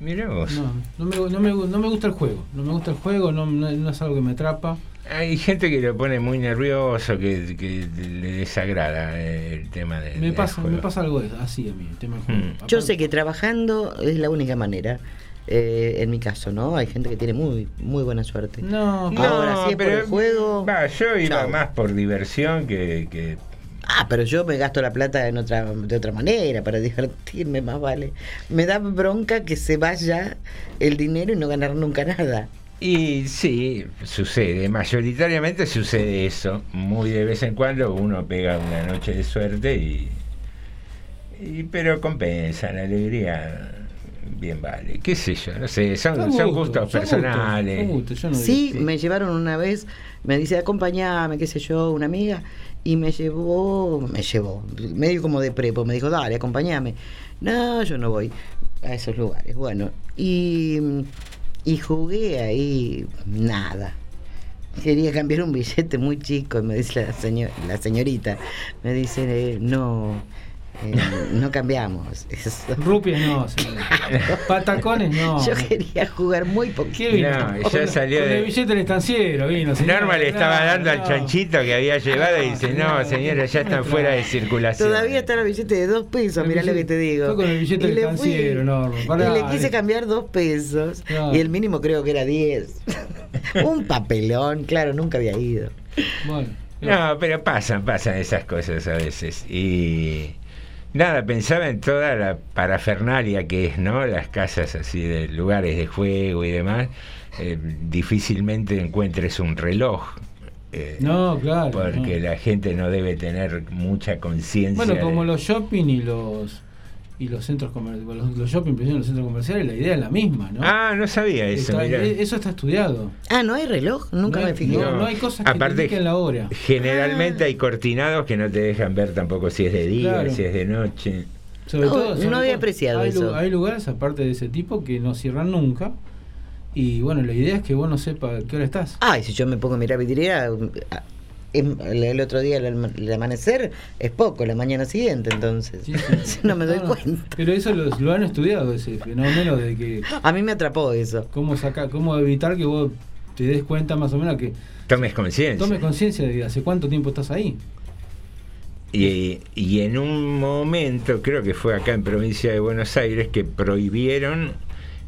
Mirá vos. No, no me, no, me, no me gusta el juego. No me gusta el juego, no, no- no es algo que me atrapa. Hay gente que lo pone muy nervioso, que, que le desagrada eh, el tema de, Me pasa, juego. me pasa algo de- así a mí, el tema del juego. Mm. Yo sé que trabajando es la única manera. eh, en mi caso, ¿no? Hay gente que tiene muy muy buena suerte. No, No, Ahora, si es por pero el juego. Va, yo iba chau. más por diversión que, que Ah, pero yo me gasto la plata en otra, de otra manera, para divertirme más vale. Me da bronca que se vaya el dinero y no ganar nunca nada. Y sí, sucede, mayoritariamente sucede eso. Muy de vez en cuando uno pega una noche de suerte y. y pero compensa, la alegría bien vale. ¿Qué sé yo? No sé, son, Son son gustos, gustos son personales. gustos, son gustos, yo no Sí, digo- me llevaron una vez, me dice, acompañame, qué sé yo, una amiga, y me llevó, me llevó, medio como de prepo, me dijo, dale, acompañame. No, yo no voy a esos lugares. Bueno, y, y jugué ahí, nada. Quería cambiar un billete muy chico me dice la, señor, la señorita, me dice, no, Eh, no cambiamos. Eso. Rupias no, señor. Patacones no. Yo quería jugar muy poquito. No, Con- ya salió con de- el billete del estanciero vino. Norma le estaba No, dando al chanchito que había llevado y dice, no, señora, ya están fuera de circulación. Todavía está el billete de dos pesos, mirá lo que te digo. Fue con el billete Y del le estanciero, Norma. Y le quise cambiar dos pesos. Y el mínimo creo que era 10. Un papelón, claro, nunca había ido. Bueno. No, pero pasan, pasan esas cosas a veces. Y nada, pensaba en toda la parafernalia que es, ¿no? Las casas así de lugares de juego y demás. Eh, difícilmente encuentres un reloj. eh, No, claro. Porque no. la gente no debe tener mucha conciencia. Bueno, como de- los shopping y los y los centros comerciales, los, los shopping presionan los centros comerciales, la idea es la misma, ¿no? Ah, no sabía eso. Está- mirá. e- eso está estudiado. Ah, ¿no hay reloj? Nunca No me fijé. no, no hay cosas que Aparte, te indiquen la hora. Generalmente hay cortinados que no te dejan ver tampoco si es de día, Claro. si es de noche. Sobre No, todo, no sobre había todo, apreciado hay, eso. Hay lugares aparte de ese tipo que no cierran nunca. Y bueno, la idea es que vos no sepas qué hora estás. Ay, si yo me pongo a mirar vidriera, ah, el, el otro día el, amanecer es poco, la mañana siguiente, entonces. no me doy No, cuenta. Pero eso lo, lo han estudiado, ese fenómeno de que A mí me atrapó eso. cómo sacar, cómo evitar que vos te des cuenta más o menos que Tomes conciencia. tomes conciencia de hace cuánto tiempo estás ahí. Y, y en un momento, creo que fue acá en provincia de Buenos Aires, que prohibieron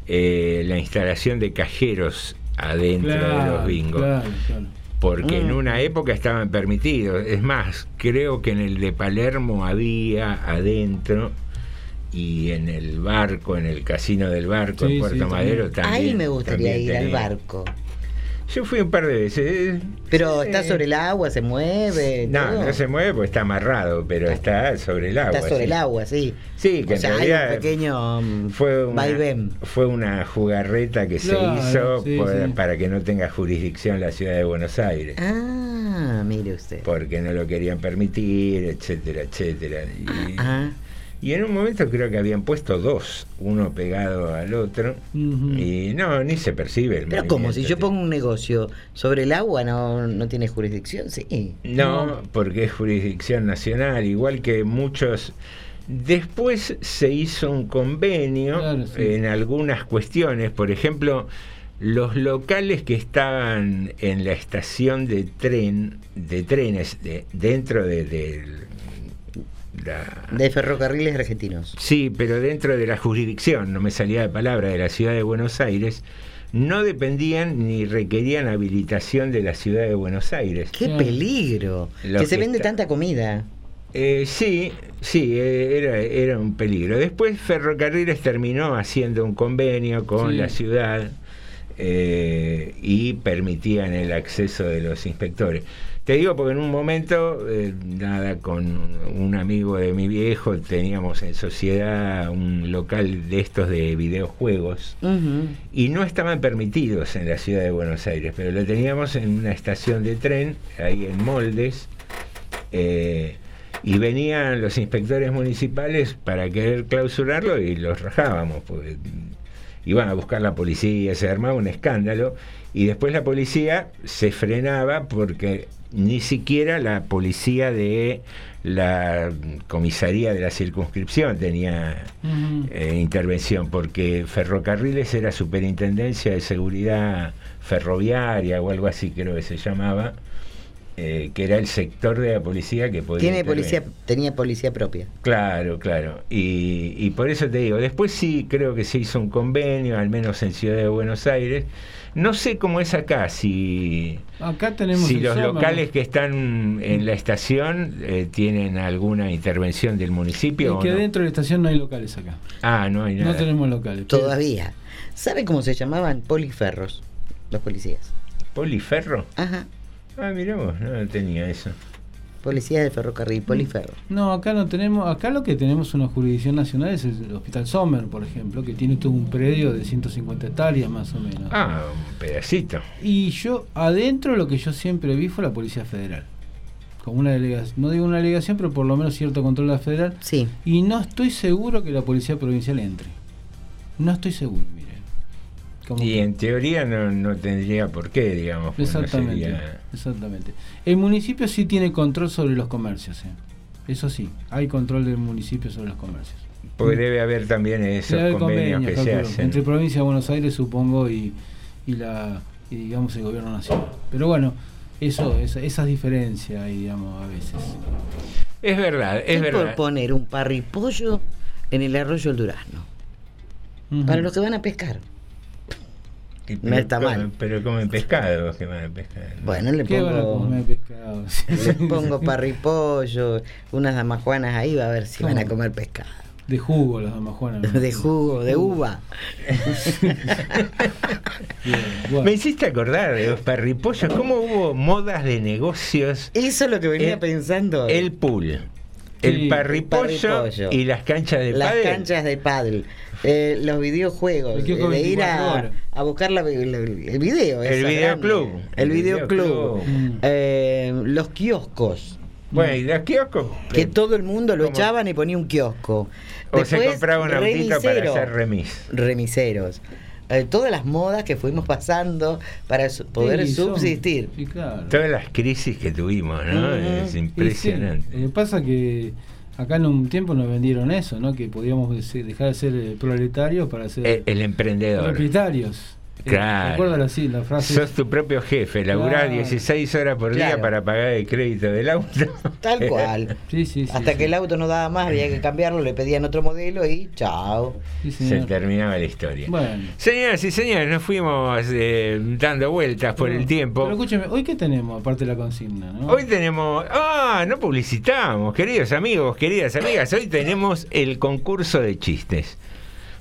eh, la instalación de cajeros adentro de los bingos. claro, claro. Porque en Mm. una época estaban permitidos. Es más, creo que en el de Palermo había adentro y en el barco, en el casino del barco, Sí, en Puerto sí, Madero también. Ahí me gustaría también ir al barco. Yo fui un par de veces. Pero Sí. está sobre el agua, se mueve. No, todo. no se mueve porque está amarrado, pero está sobre el agua. Está sobre sí. el agua, sí. Sí, que o en sea, hay un pequeño mm, fue una, vaivén. fue una jugarreta que Claro, se hizo sí, por- sí. para que no tenga jurisdicción la ciudad de Buenos Aires. Ah, mire usted. Porque no lo querían permitir, etcétera, etcétera. Y, Ah, y en un momento creo que habían puesto dos, uno pegado al otro, y no, ni se percibe el pero como si yo pongo un negocio sobre el agua, no, no tiene jurisdicción, sí. No, porque es jurisdicción nacional, igual que muchos. Después se hizo un convenio Claro, sí. en algunas cuestiones, por ejemplo, los locales que estaban en la estación de tren, de trenes, de, dentro de, de la, De ferrocarriles argentinos. Sí, pero dentro de la jurisdicción, no me salía de palabra, de la ciudad de Buenos Aires, no dependían ni requerían habilitación de la ciudad de Buenos Aires. ¡Qué peligro! Lo que se vende está- tanta comida. Eh, sí, sí, eh, era, era un peligro. Después Ferrocarriles terminó haciendo un convenio con Sí. la ciudad eh, y permitían el acceso de los inspectores. Te digo porque en un momento, eh, nada, con un amigo de mi viejo teníamos en sociedad un local de estos de videojuegos y no estaban permitidos en la ciudad de Buenos Aires, pero lo teníamos en una estación de tren, ahí en Moldes, eh, y venían los inspectores municipales para querer clausurarlo y los rajábamos, porque iban a buscar la policía, se armaba un escándalo, y después la policía se frenaba porque ni siquiera la policía de la comisaría de la circunscripción tenía eh, intervención, porque Ferrocarriles era Superintendencia de Seguridad Ferroviaria o algo así creo que se llamaba, eh, que era el sector de la policía que podía Tiene policía, tenía policía propia. Claro, claro. Y, y por eso te digo, después sí creo que se hizo un convenio, al menos en Ciudad de Buenos Aires. No sé cómo es acá, si, Acá tenemos si los locales que están en la estación eh, tienen alguna intervención del municipio. Es que no? dentro de la estación no hay locales acá. Ah, no hay nada. No tenemos locales. Todavía. ¿Sabe cómo se llamaban poliferros los policías? ¿Poliferro? Ajá. Ah, mirá vos, no tenía eso. Policías de ferrocarril, poliferro. No, acá no tenemos, acá lo que tenemos una jurisdicción nacional es el Hospital Sommer, por ejemplo, que tiene todo un predio de 150 hectáreas más o menos. Ah, un pedacito. Y yo, adentro lo que yo siempre vi fue la Policía Federal. Como una delegación, no digo una delegación, pero por lo menos cierto control de la federal. Sí. Y no estoy seguro que la Policía Provincial entre. No estoy seguro, miren. Como Y que- en teoría no, no tendría por qué, digamos. no Exactamente, sería- exactamente. El municipio sí tiene control sobre los comercios. ¿eh? Eso sí, hay control del municipio sobre los comercios. Porque debe haber también esos haber convenios que se calculo, hacen. Entre provincia de Buenos Aires, supongo, y, y la y digamos el gobierno nacional. Pero bueno, eso, esa, esas diferencias hay, digamos, a veces. Es verdad, es ¿Qué por verdad. poner un parripollo en el arroyo del Durazno? Para los que van a pescar. No pero está comen- mal. Pero comen pescado, que van a pescar. Bueno, le ¿Qué van a pongo, comer pescado? le pongo parripollo, unas damajuanas ahí, va a ver si van a comer pescado. De jugo las damajuanas. De jugo, de uva. Me hiciste acordar de los parripollos, cómo hubo modas de negocios. Eso es lo que venía El- pensando. El pool, el parripollo, y las canchas de Las pádel. canchas de paddle, eh, los videojuegos, kiosco de ir 24 a, buscar la- el, el video. El videoclub. El videoclub. videoclub. Mm. Eh, los kioscos. Bueno, y los kioscos. Que todo el mundo lo ¿Cómo? echaban y ponía un kiosco. O se compraba un autito para remisero. hacer remis. Remiseros. Eh, todas las modas que fuimos pasando para su- poder Sí, son- subsistir. Sí, claro. Todas las crisis que tuvimos, ¿no? Es impresionante. Sí, eh, pasa que acá en un tiempo nos vendieron eso, ¿no? Que podíamos de- dejar de ser eh, proletarios para ser El, el emprendedor. propietarios. Eh, Claro. ¿Recuerdan así la frase? Sos tu propio jefe, laburás Claro. 16 horas por día Claro. para pagar el crédito del auto. Tal cual. Sí, sí, sí, Hasta sí. que el auto no daba más, había que cambiarlo, le pedían otro modelo y chao. Sí, Se terminaba la historia. Bueno. Señoras y señores, nos fuimos eh, dando vueltas por Pero- el tiempo. Pero escúcheme, ¿hoy qué tenemos aparte de la consigna? ¿no? Hoy tenemos. Ah, no publicitamos, queridos amigos, queridas amigas. Hoy tenemos el concurso de chistes.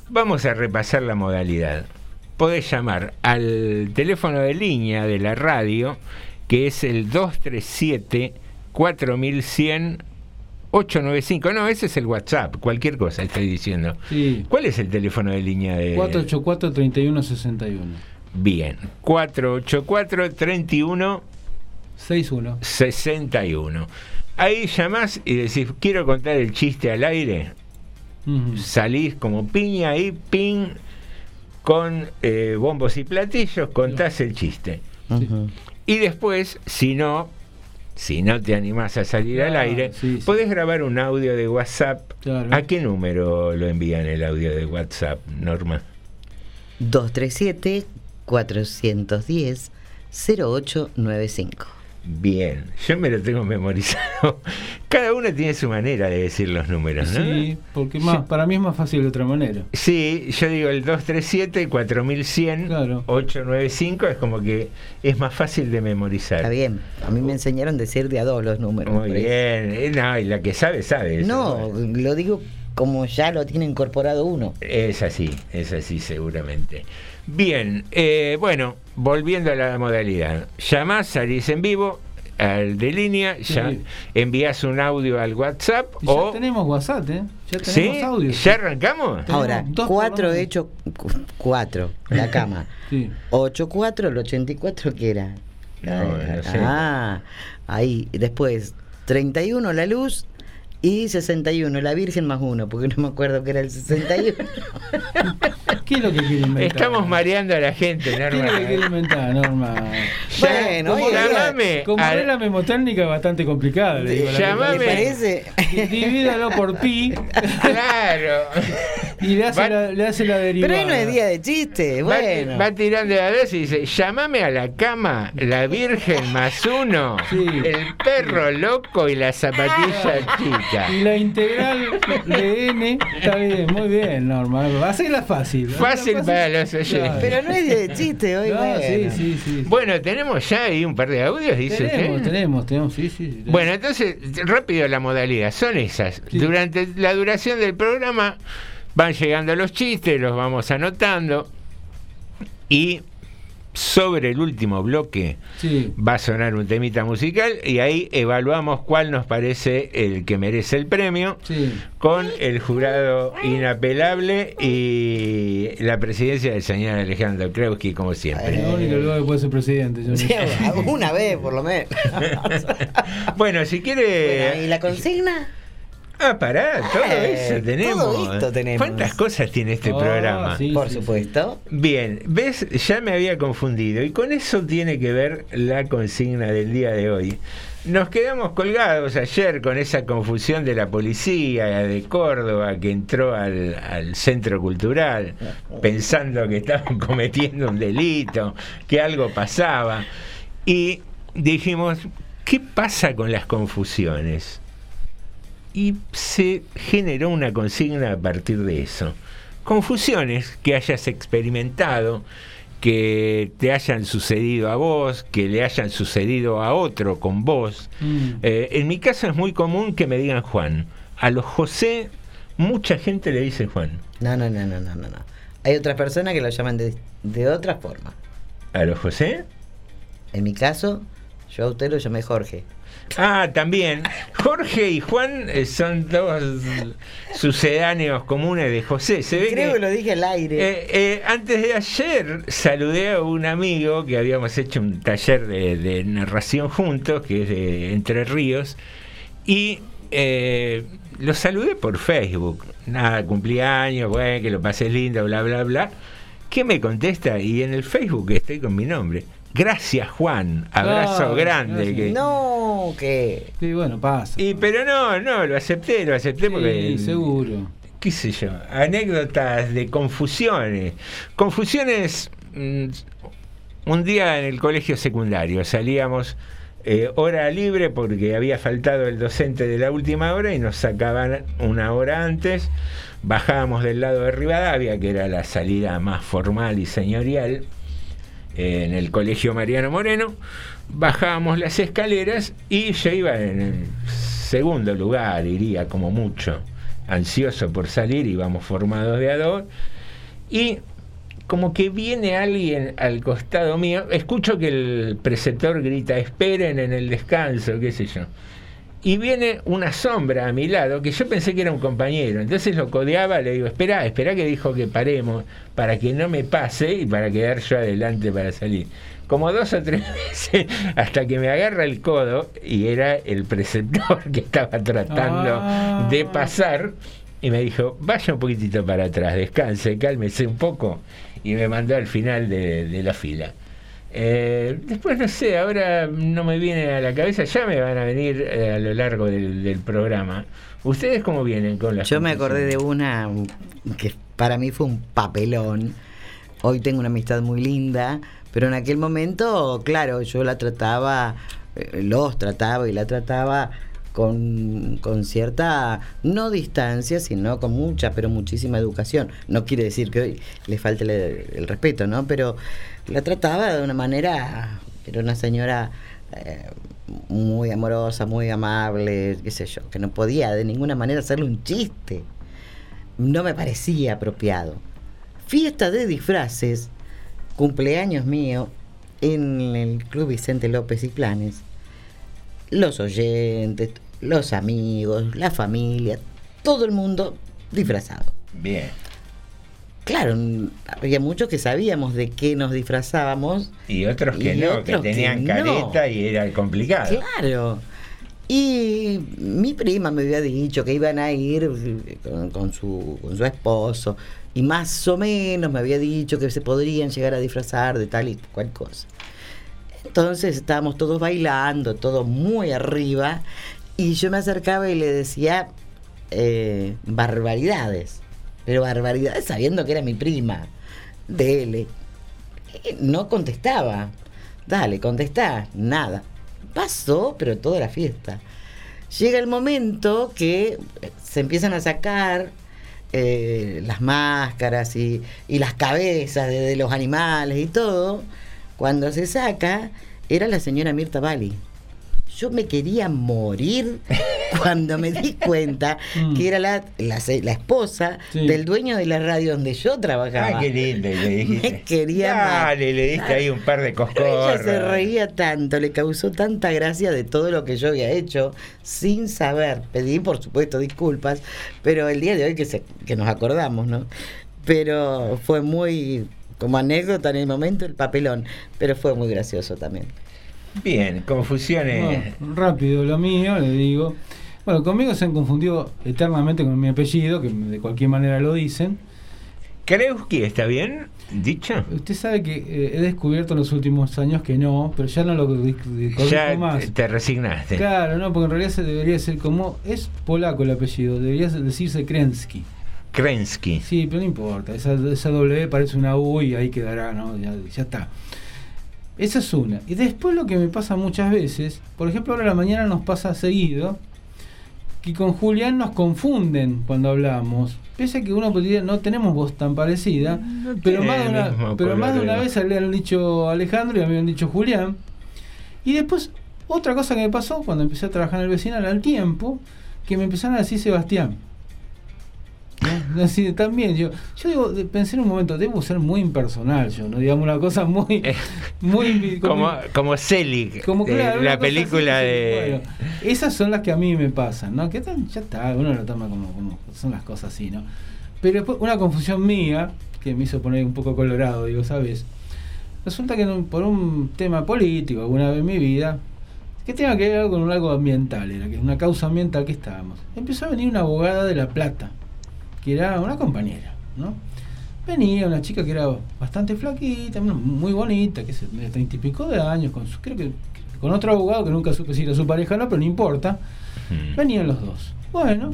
Vamos a repasar la modalidad. Podés llamar al teléfono de línea de la radio, que es el 237 4100 895. No, ese es el WhatsApp, cualquier cosa estoy diciendo. Sí. ¿Cuál es el teléfono de línea de.? 484-3161. Bien, 484 31 61. 61. Ahí llamás y decís, quiero contar el chiste al aire. Ujú. Salís como piña ahí, ping, con eh, bombos y platillos, contás el chiste. Y después, si no, si no te animás a salir al Claro, aire, sí, sí. podés grabar un audio de WhatsApp. Claro. ¿A qué número lo envían el audio de WhatsApp, Norma? 237-410-0895. Bien, yo me lo tengo memorizado. Cada uno tiene su manera de decir los números, ¿no? Sí, porque más, para mí es más fácil de otra manera. Sí, yo digo el 237 4100 Claro. 895 es como que es más fácil de memorizar. Está bien. A mí me enseñaron a decir de a dos los números. Muy bien. Eh, No, y la que sabe, sabe. eso. No, lo digo como ya lo tiene incorporado uno. Es así, es así seguramente. Bien, eh, bueno, volviendo a la modalidad. Llamás, salís en vivo al de línea, ya Sí. envías un audio al WhatsApp Y ya o... tenemos WhatsApp, ¿eh? Ya ¿Sí? tenemos audio. ¿Ya arrancamos? Ahora, dos por cuatro lo menos. hecho, cu- cuatro, la cama. Sí. 8, 4, el 84, ¿qué era? No, no sé. Ah, ahí. Después, 31 la luz y 61 la Virgen más uno, porque no me acuerdo que era el 61. ¿Qué es lo que quiere inventar? Estamos mareando a la gente, ¿Qué es lo Norma. que quiere inventar, Norma? Bueno, oye, llamame como la memotécnica es bastante complicada, le digo. la Llamame. ¿Me verdad. parece? Divídalo por pi Claro. y le hace, Va- la, le hace la derivada. Pero hoy no es día de chiste, Va- bueno. Va, tirando a dos y dice, llamame a la cama, la Virgen más uno, Sí. el perro loco y la zapatilla chica. Y la integral de n está bien, muy bien, Norma. Hacela fácil. Fácil Hacela para los oyentes. Claro. Pero no es de chiste hoy, No, bueno. sí, sí, sí. Bueno, tenemos ya ahí un par de audios, dice tenemos, usted. tenemos, tenemos, sí, sí. tenemos. Bueno, entonces, rápido la modalidad, son esas. Sí. Durante la duración del programa van llegando los chistes, los vamos anotando y sobre el último bloque Sí. va a sonar un temita musical y ahí evaluamos cuál nos parece el que merece el premio Sí. con el jurado inapelable y la presidencia del señor Alejandro Krauski como siempre. Puede ser presidente. yo Sí, no- una vez, por lo menos. Bueno, si quiere... Bueno, ¿Y la consigna? Ah, pará, todo Eh, eso tenemos. todo esto tenemos. ¿Cuántas cosas tiene este Oh, programa? sí, Por sí, supuesto. Bien, ves, ya me había confundido y con eso tiene que ver la consigna del día de hoy. Nos quedamos colgados ayer con esa confusión de la policía de Córdoba que entró al, al centro cultural pensando que estaban cometiendo un delito, que algo pasaba. Y dijimos, ¿qué pasa con las confusiones? Y se generó una consigna a partir de eso. Confusiones que hayas experimentado, que te hayan sucedido a vos, que le hayan sucedido a otro con vos. Mm. Eh, en mi caso es muy común que me digan Juan. A los José, mucha gente le dice Juan. No, no, no, no, no, no. no. Hay otras personas que lo llaman de, de otra forma. ¿A los José? En mi caso, yo a usted lo llamé Jorge. Ah, también. Jorge y Juan eh, son dos sucedáneos comunes de José. Se ve Creo que que lo dije al aire. Eh, eh, antes de ayer saludé a un amigo que habíamos hecho un taller de, de narración juntos, que es de Entre Ríos, y eh, lo saludé por Facebook. Nada, cumpleaños, bueno, que lo pases lindo, bla, bla, bla. ¿Qué me contesta? Y en el Facebook estoy con mi nombre. Gracias, Juan. Abrazo grande. gracias. que- No, que. Sí, bueno, pasa. Y pero no, no, lo acepté, lo acepté porque Sí, seguro. qué sé yo, anécdotas de confusiones. Confusiones, mm, un día en el colegio secundario salíamos eh, hora libre porque había faltado el docente de la última hora y nos sacaban una hora antes. Bajábamos del lado de Rivadavia, que era la salida más formal y señorial, en el colegio Mariano Moreno. Bajábamos las escaleras y yo iba en el segundo lugar, iría como mucho, ansioso por salir, íbamos formados de a dos. Y como que viene alguien al costado mío, escucho que el preceptor grita, esperen en el descanso, qué sé yo. Y viene una sombra a mi lado, que yo pensé que era un compañero. Entonces lo codeaba, le digo, espera, espera que dijo que paremos, para que no me pase y para quedar yo adelante para salir. Como dos o tres veces, hasta que me agarra el codo, y era el preceptor que estaba tratando Ah. de pasar, y me dijo, vaya un poquitito para atrás, descanse, cálmese un poco, y me mandó al final de, de la fila. Eh, después no sé, ahora no me viene a la cabeza, ya me van a venir eh, a lo largo del, del programa. ¿Ustedes cómo vienen con las Yo me acordé de una que para mí fue un papelón. Hoy tengo una amistad muy linda, pero en aquel momento, claro, yo la trataba, eh, los trataba y la trataba con, con cierta, no distancia, sino con mucha, pero muchísima educación. No quiere decir que hoy le falte el, respeto, ¿no? Pero la trataba de una manera, era una señora eh, muy amorosa, muy amable, qué sé yo, que no podía de ninguna manera hacerle un chiste. No me parecía apropiado. Fiesta de disfraces, cumpleaños mío, en el Club Vicente López y Planes. Los oyentes, los amigos, la familia, todo el mundo disfrazado. Bien. Claro, había muchos que sabíamos de qué nos disfrazábamos. Y otros que Y no, otros que que tenían no. careta y era complicado. Claro. Y mi prima me había dicho que iban a ir eh, con, con su, con su esposo. Y más o menos me había dicho que se podrían llegar a disfrazar de tal y cual cosa. Entonces estábamos todos bailando, todo muy arriba. Y yo me acercaba y le decía eh, barbaridades. Pero barbaridades sabiendo que era mi prima. Dele. Eh, No contestaba. Dale, contestá. Nada. Pasó, pero toda la fiesta. Llega el momento que se empiezan a sacar eh, las máscaras y, las cabezas de, de los animales y todo. Cuando se saca, era la señora Mirta Bali. Yo me quería morir cuando me di cuenta que era la, la, esposa Sí. del dueño de la radio donde yo trabajaba. Ah, qué lindo, le dijiste. Me quería Dale, le diste ahí un par de Ella se reía tanto, le causó tanta gracia de todo lo que yo había hecho sin saber. Pedí, por supuesto, disculpas, pero el día de hoy que, se, que nos acordamos, ¿no? Pero fue muy, como anécdota en el momento, el papelón, pero fue muy gracioso también. Bien, confusiones. Bueno, rápido lo mío, le digo. Bueno, conmigo se han confundido eternamente con mi apellido, que de cualquier manera lo dicen. Kreuski, ¿está bien dicho? Usted sabe que eh, he descubierto en los últimos años que no, pero ya no lo Ya más. te resignaste. Claro, no, porque en realidad se debería ser como. Es polaco el apellido, debería decirse Krensky. Krensky. Sí, pero no importa. Esa, esa W parece una U y ahí quedará, ¿no? Ya, ya está. Esa es una. Y después lo que me pasa muchas veces, por ejemplo, ahora a la mañana nos pasa seguido, que con Julián nos confunden cuando hablamos. Pese a que uno podría, no tenemos voz tan parecida, pero más de una, mismo pero más de una coloreo. vez le han dicho Alejandro y a mí me han dicho Julián. Y después, otra cosa que me pasó cuando empecé a trabajar en el vecinal al tiempo, que me empezaron a decir Sebastián. ¿No? Así, también yo, yo digo, de- pensé en un momento, debo ser muy impersonal yo, no digamos una cosa muy, muy Como, como Selig, como de claro, una la película así, de... bueno, esas son las que a mí me pasan, ¿no? Que tan- ya está, uno lo toma como, como son las cosas así, ¿no? Pero después una confusión mía, que me hizo poner un poco colorado, digo, ¿sabes? Resulta que por un tema político, alguna vez en mi vida, que tenga que ver con algo ambiental, era que una causa ambiental que estábamos. Empezó a venir una abogada de La Plata, que era una compañera, ¿no? Venía una chica que era bastante flaquita, muy bonita, que de treinta y pico de años, con su, creo que con otro abogado que nunca supe si era su pareja o no, pero no importa. Venían los dos. Bueno,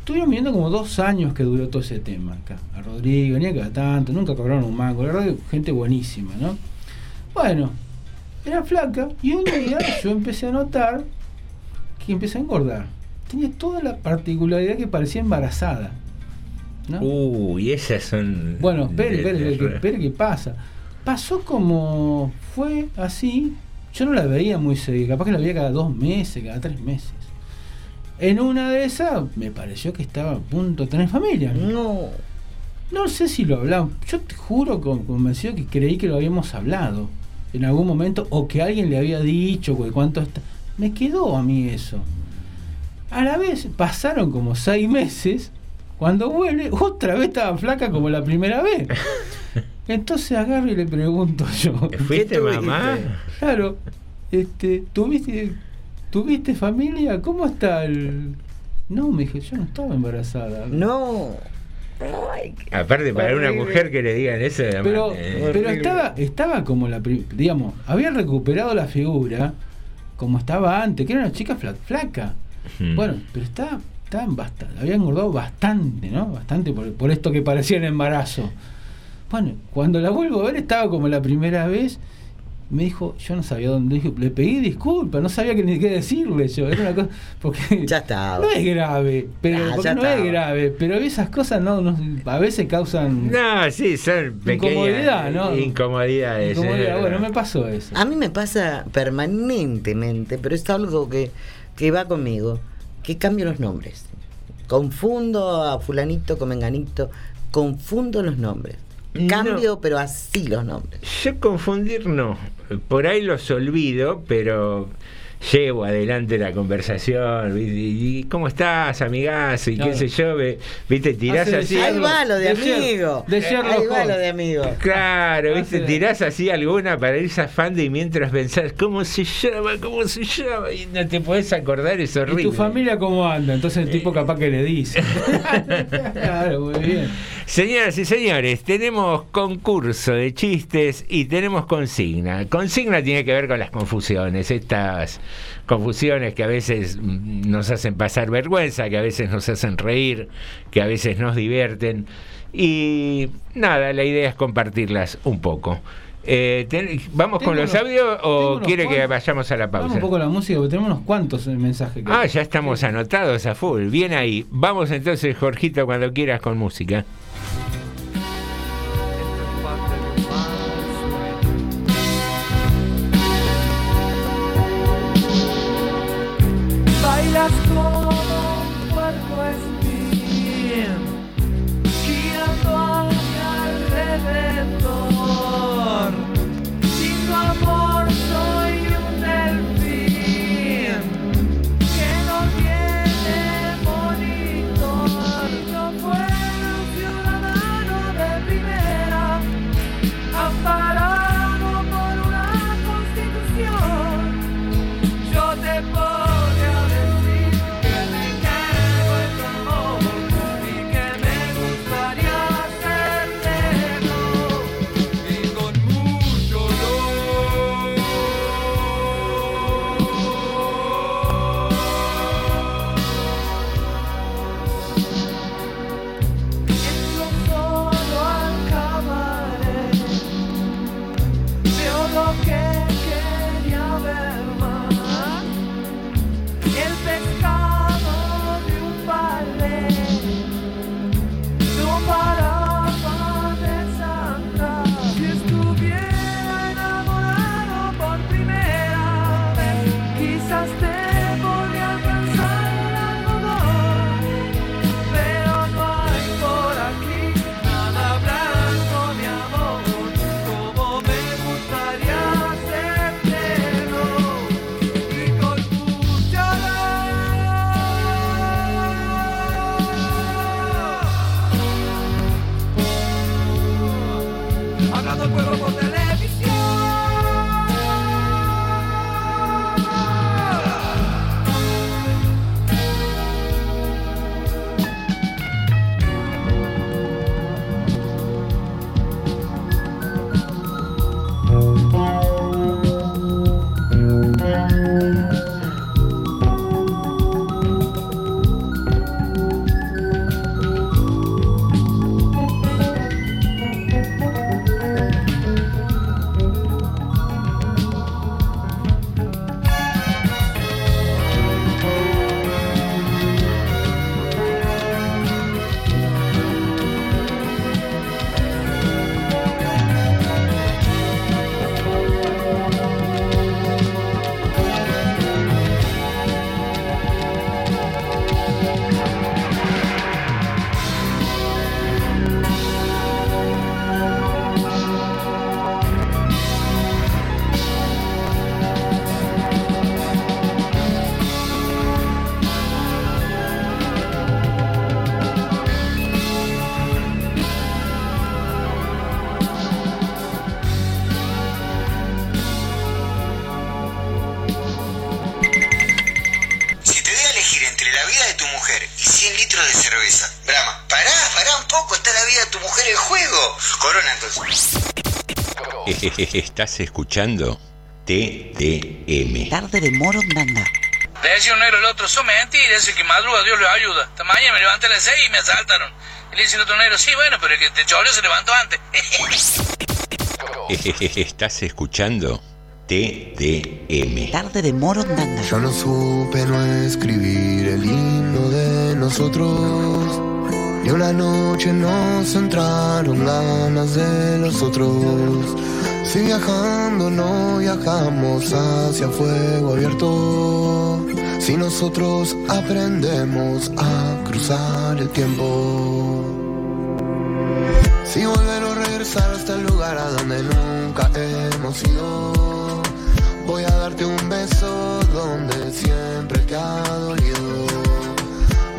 estuvieron viendo como dos años que duró todo ese tema acá. A Rodrigo, venía cada tanto, nunca cobraron un mango, la verdad gente buenísima, ¿no? Bueno, era flaca y un día yo empecé a notar que empecé a engordar. Tenía toda la particularidad que parecía embarazada. ¿no? Uy, esas son... Bueno, espere, espere, espere, que- pasa. Pasó como fue así. Yo no la veía muy seguida, capaz que la veía cada dos meses, cada tres meses. En una de esas me pareció que estaba a punto de tener familia. No. No sé si lo hablamos. Yo te juro con- convencido que creí que lo habíamos hablado en algún momento o que alguien le había dicho cuánto está. Me quedó a mí eso. A la vez pasaron como seis meses. Cuando vuelve, otra vez estaba flaca como la primera vez. Entonces agarro y le pregunto yo. ¿Fuiste mamá? Claro. Este, ¿tuviste, ¿Tuviste familia? ¿Cómo está el.? No, me dije, yo no estaba embarazada. No. Aparte, para una mujer que le digan eso... Pero, eh, pero estaba, estaba como la. Digamos, había recuperado la figura como estaba antes, que era una chica fla- flaca. Hmm. Bueno, pero estaba, estaba bastante, había engordado bastante, ¿no? Bastante por, por esto que parecía un embarazo. Bueno, cuando la vuelvo a ver estaba como la primera vez. Me dijo, yo no sabía dónde, dije, le pedí disculpas, no sabía que ni qué decirle yo. Era una cosa, porque ya está. No es grave, pero Ah, ya no estaba. es grave, pero esas cosas no, no- a veces causan No, sí, son pequeñas Incomodidad, ¿no? incomodidades. incomodidad. eh. Bueno, me pasó eso. A mí me pasa permanentemente, pero es algo que, que va conmigo, que cambio los nombres. Confundo a fulanito con menganito, confundo los nombres. Cambio, pero así los nombres. Yo confundir no. Por ahí los olvido, pero llevo adelante la conversación. ¿Y, y cómo estás, amigazo? Y qué sé yo, viste, tirás Hace así. Ahí va lo de amigo. de Sherlock Ahí va lo de amigo. Claro, viste, Hace- tirás así alguna para ir zafando y mientras pensás, ¿cómo se llama? ¿Cómo se llama? Y no te podés acordar, es ¿Y horrible. tu familia cómo anda? Entonces el tipo capaz que le dice. claro, muy bien. Señoras y señores, tenemos concurso de chistes y tenemos consigna. Consigna tiene que ver con las confusiones, estas confusiones que a veces mm, nos hacen pasar vergüenza, que a veces nos hacen reír, que a veces nos divierten. Y nada, la idea es compartirlas un poco. Eh, ten- ¿Vamos Tengo con los audios o quiere que vayamos a la Vamos pausa? un poco a la música, porque tenemos unos cuantos mensajes. que- Ah, ya estamos anotados a full. Bien ahí. Vamos entonces, Jorgito, cuando quieras con música. Bailas como Estás escuchando TDM. Tarde de Morondanga. Le decía un negro al otro, son mentiras, ese que madruga, Dios lo ayuda. Esta mañana me levanté a las 6 y me asaltaron. Y le dice el otro negro, sí, bueno, pero el que te choreó se levantó antes. Estás escuchando TDM. Tarde de Morondanga. Yo no supe no escribir el himno de nosotros. Ni una noche nos entraron ganas de los otros. Si viajando no viajamos hacia fuego abierto. Si nosotros aprendemos a cruzar el tiempo. Si volver o regresar hasta el lugar a donde nunca hemos ido. Voy a darte un beso donde siempre te ha dolido.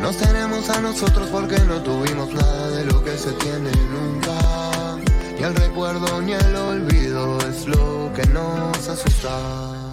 Nos tenemos a nosotros porque no tuvimos nada de lo que se tiene nunca. Ni el recuerdo ni el olvido es lo que nos asusta.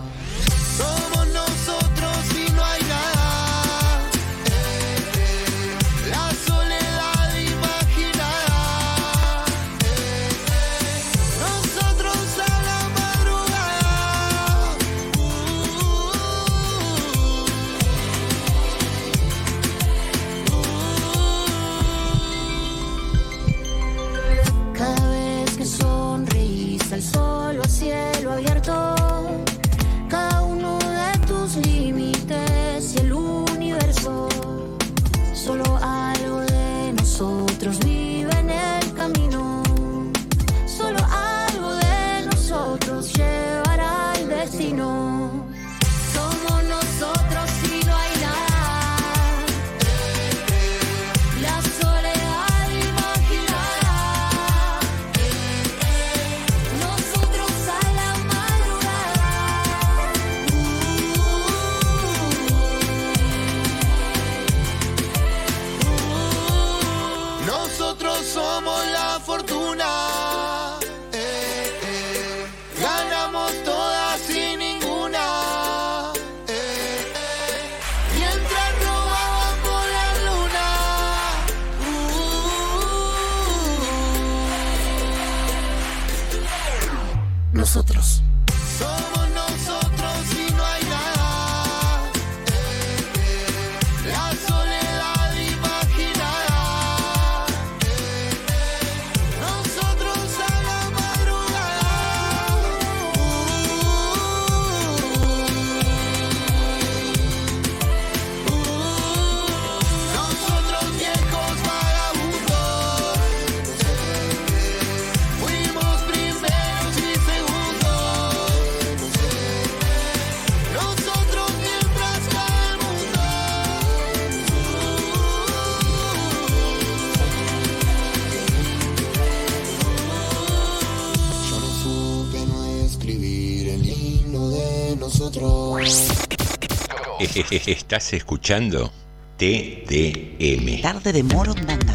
Estás escuchando TDM. Tarde de Morondanga.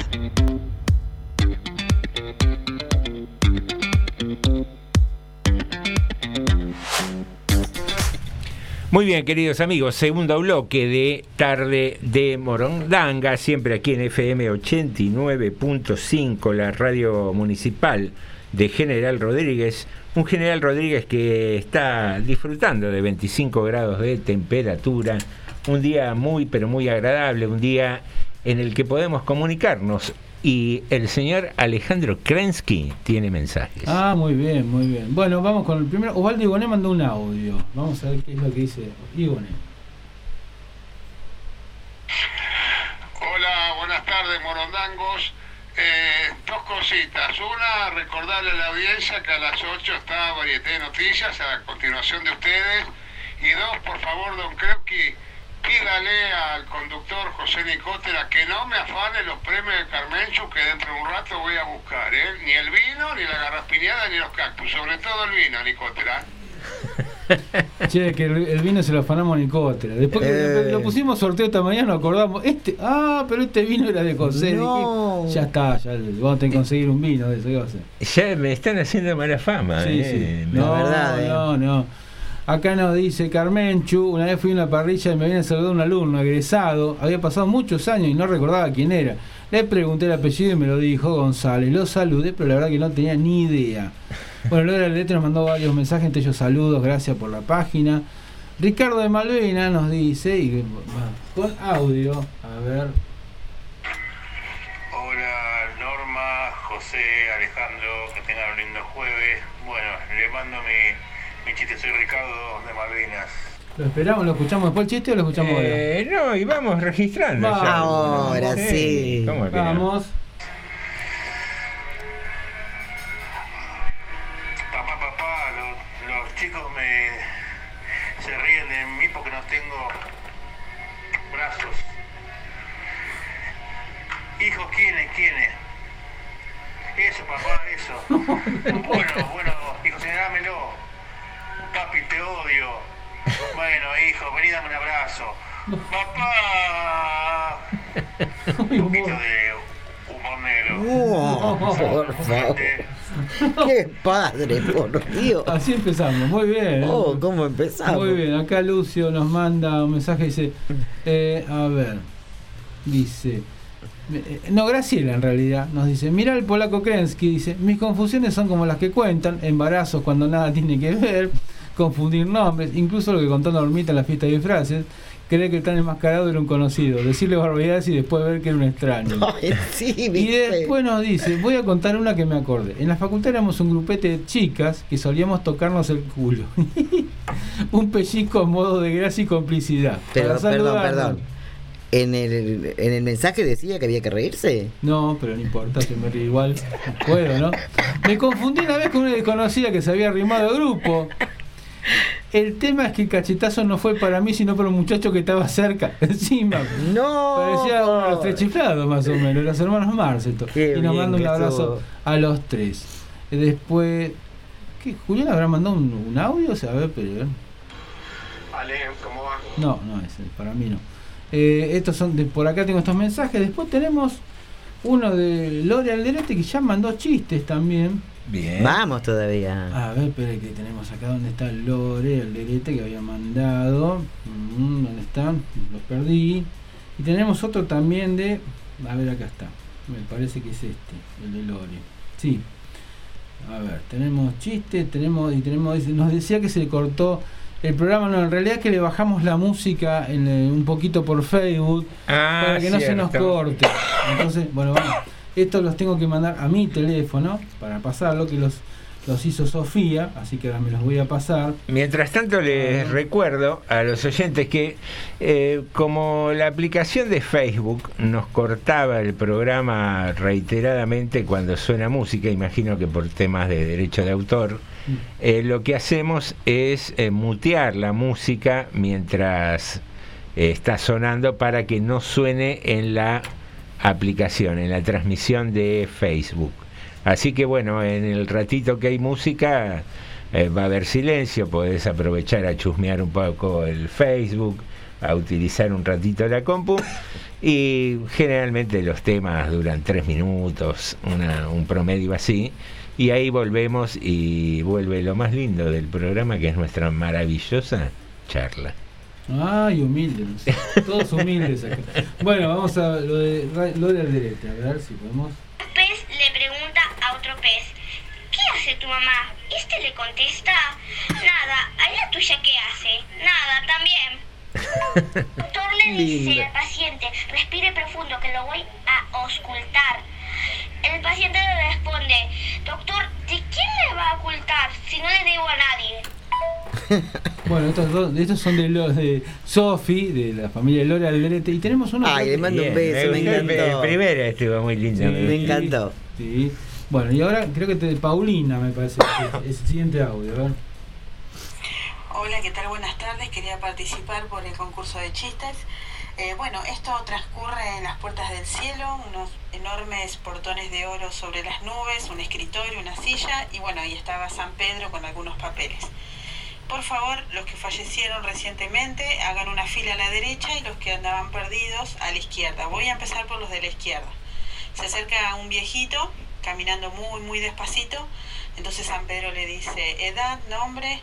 Muy bien, queridos amigos, segundo bloque de Tarde de Morondanga, siempre aquí en FM 89.5, la radio municipal de General Rodríguez, un General Rodríguez que está disfrutando de 25 grados de temperatura, un día muy, pero muy agradable, un día en el que podemos comunicarnos. Y el señor Alejandro Krensky tiene mensajes. Ah, muy bien, muy bien. Bueno, vamos con el primero. Osvaldo Igoné mandó un audio. Vamos a ver qué es lo que dice Igoné. Hola, buenas tardes, morondangos. Eh, dos cositas. Una, recordarle a la audiencia que a las 8 está Varieté de Noticias a continuación de ustedes. Y dos, por favor, don Krepke, pídale al conductor José Nicotera que no me afane los premios de Carmenchu que dentro de un rato voy a buscar. ¿eh? Ni el vino, ni la garraspiñada, ni los cactus. Sobre todo el vino, Nicotera. Che, que el, el vino se lo afanamos a Nicotera. Después que Eh. lo pusimos sorteo esta mañana, nos acordamos. Este, ah, pero este vino era de José. No. Dije, ya está, ya vamos a tener que conseguir un vino de eso. ¿qué va a hacer? Ya me están haciendo mala fama. Sí, eh. sí. No, verdad, no, no. Acá nos dice Carmenchu, una vez fui a una parrilla y me habían saludado un alumno egresado, había pasado muchos años y no recordaba quién era. Le pregunté el apellido y me lo dijo González. Lo saludé, pero la verdad que no tenía ni idea. Bueno, Lola Letra nos mandó varios mensajes, entre ellos saludos, gracias por la página. Ricardo de Malvena nos dice, y, con audio, a ver, Hola Norma, José, Alejandro, que tengan un lindo jueves. Bueno, le mando mi, mi chiste, soy Ricardo de Malvinas. ¿lo esperamos, lo escuchamos después el chiste o lo escuchamos Eh, no, y vamos registrando. Vamos. ya. Ahora sí. Ahora? Vamos. Papá, papá, lo- los chicos me se ríen de mí porque no tengo brazos. Hijos, ¿quiénes? ¿Quiénes? Eso, papá, eso. Bueno, bueno, hijo, señalámelo. Papi, te odio. Bueno, hijo, vení, dame un abrazo. Papá. Un poquito de humor negro. Oh, por favor. Qué padre, por Dios. Así empezamos, muy bien. ¿eh? Oh, ¿cómo empezamos? Muy bien, acá Lucio nos manda un mensaje, dice, eh, a ver, dice, eh, no, Graciela en realidad, nos dice, mira el polaco Krensky, dice, mis confusiones son como las que cuentan, embarazos cuando nada tiene que ver, confundir nombres, incluso lo que contó Normita en la fiesta de disfraces, cree que el tan enmascarado era un conocido, decirle barbaridades y después ver que era un extraño. Ay, sí, Y después nos dice, voy a contar una que me acordé. En la facultad éramos un grupete de chicas que solíamos tocarnos el culo. un pellizco a modo de gracia y complicidad. Pero, perdón, perdón. En el, en el mensaje decía que había que reírse. No, pero no importa, se me ríe igual. Puedo, ¿no? Me confundí una vez con una desconocida que se había arrimado al grupo. El tema es que el cachetazo no fue para mí, sino para un muchacho que estaba cerca, encima. No. Parecía uno de los tres chiflados, más o menos, los hermanos Marceto. Qué Y nos manda un abrazo a los tres. Y Después. ¿Qué? ¿Julián habrá mandado un, un audio? O sea, a ver, pero. eh. Ale, ¿cómo va? No, no, ese, para mí no. Eh, estos son de, por acá tengo estos mensajes. Después tenemos uno de Lore Alderete que ya mandó chistes también. Bien. Vamos todavía. A ver, espera que tenemos acá donde está Lore Alderete que había mandado. Mm, ¿Dónde están? Los perdí. Y tenemos otro también de. A ver, acá está. Me parece que es este, el de Lore. Sí. A ver, tenemos chistes, tenemos. Y tenemos. dice- Nos decía que se le cortó el programa. No, en realidad es que le bajamos la música en, eh, un poquito por Facebook Ah, para que no se nos corte. Entonces, bueno, vamos. Estos los tengo que mandar a mi teléfono para pasarlo, que los, los hizo Sofía, así que ahora me los voy a pasar. Mientras tanto les recuerdo a los oyentes que eh, como la aplicación de Facebook nos cortaba el programa reiteradamente cuando suena música, imagino que por temas de derecho de autor, eh, lo que hacemos es eh, mutear la música mientras está sonando para que no suene en la aplicación, en la transmisión de Facebook. Así que bueno, en el ratito que hay música eh, va a haber silencio, podés aprovechar a chusmear un poco el Facebook, a utilizar un ratito la compu y generalmente los temas duran tres minutos, una- un promedio así. Y ahí volvemos y vuelve lo más lindo del programa que es nuestra maravillosa charla. Ay, humilde, no sé. todos humildes acá. Bueno, vamos a lo de Ra- Lola Alderete, a ver si podemos. Un pez le pregunta a otro pez, ¿qué hace tu mamá? Este le contesta, nada, ¿a la tuya qué hace? Nada, también. El doctor le dice Linda. al paciente, respire profundo que lo voy a auscultar. El paciente le responde, doctor, ¿de quién me va a ocultar si no le debo a nadie? Bueno, estos, dos, estos son de los de Sofi, de la familia de Lola Alderete. Y tenemos uno. Ay, le mando un beso, me gustó el- encantó. El primero estuvo muy lindo. Sí, Sí. Bueno, y ahora creo que te, Paulina me parece que es el siguiente audio. A ver. Hola, ¿qué tal? Buenas tardes. Quería participar por el concurso de chistes. Eh, bueno, esto transcurre en las puertas del cielo, unos enormes portones de oro sobre las nubes, un escritorio, una silla y bueno, ahí estaba San Pedro con algunos papeles. Por favor, los que fallecieron recientemente hagan una fila a la derecha y los que andaban perdidos a la izquierda. Voy a empezar por los de la izquierda. Se acerca un viejito caminando muy, muy despacito. Entonces San Pedro le dice, edad, nombre,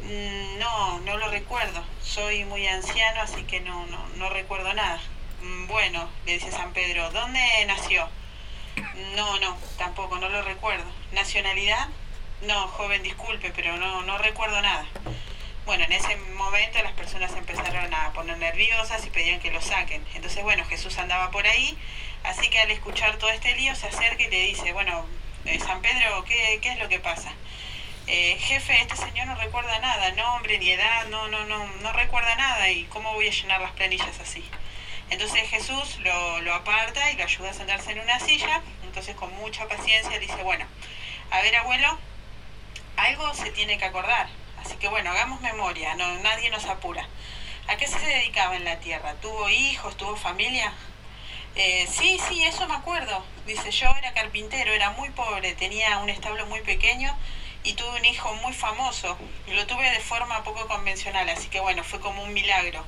"Mm, no, no lo recuerdo. Soy muy anciano, así que no, no, no recuerdo nada. "Mm, Bueno, le dice San Pedro, ¿dónde nació? No, no, tampoco, no lo recuerdo. ¿Nacionalidad? No, joven, disculpe, pero no, no recuerdo nada. Bueno, en ese momento las personas empezaron a poner nerviosas y pedían que lo saquen. Entonces, bueno, Jesús andaba por ahí, así que al escuchar todo este lío se acerca y le dice, bueno, eh, San Pedro, ¿qué, qué es lo que pasa? "Eh, jefe, este señor no recuerda nada, nombre ni edad, no, no, no, no recuerda nada y cómo voy a llenar las planillas así. Entonces Jesús lo, lo aparta y lo ayuda a sentarse en una silla, entonces con mucha paciencia dice, bueno, a ver abuelo, algo se tiene que acordar. Así que bueno, hagamos memoria, no, nadie nos apura. ¿A qué se dedicaba en la tierra? ¿Tuvo hijos? ¿Tuvo familia? Eh, sí, sí, eso me acuerdo. Dice, yo era carpintero, era muy pobre, tenía un establo muy pequeño y tuve un hijo muy famoso. Lo tuve de forma poco convencional, así que bueno, fue como un milagro.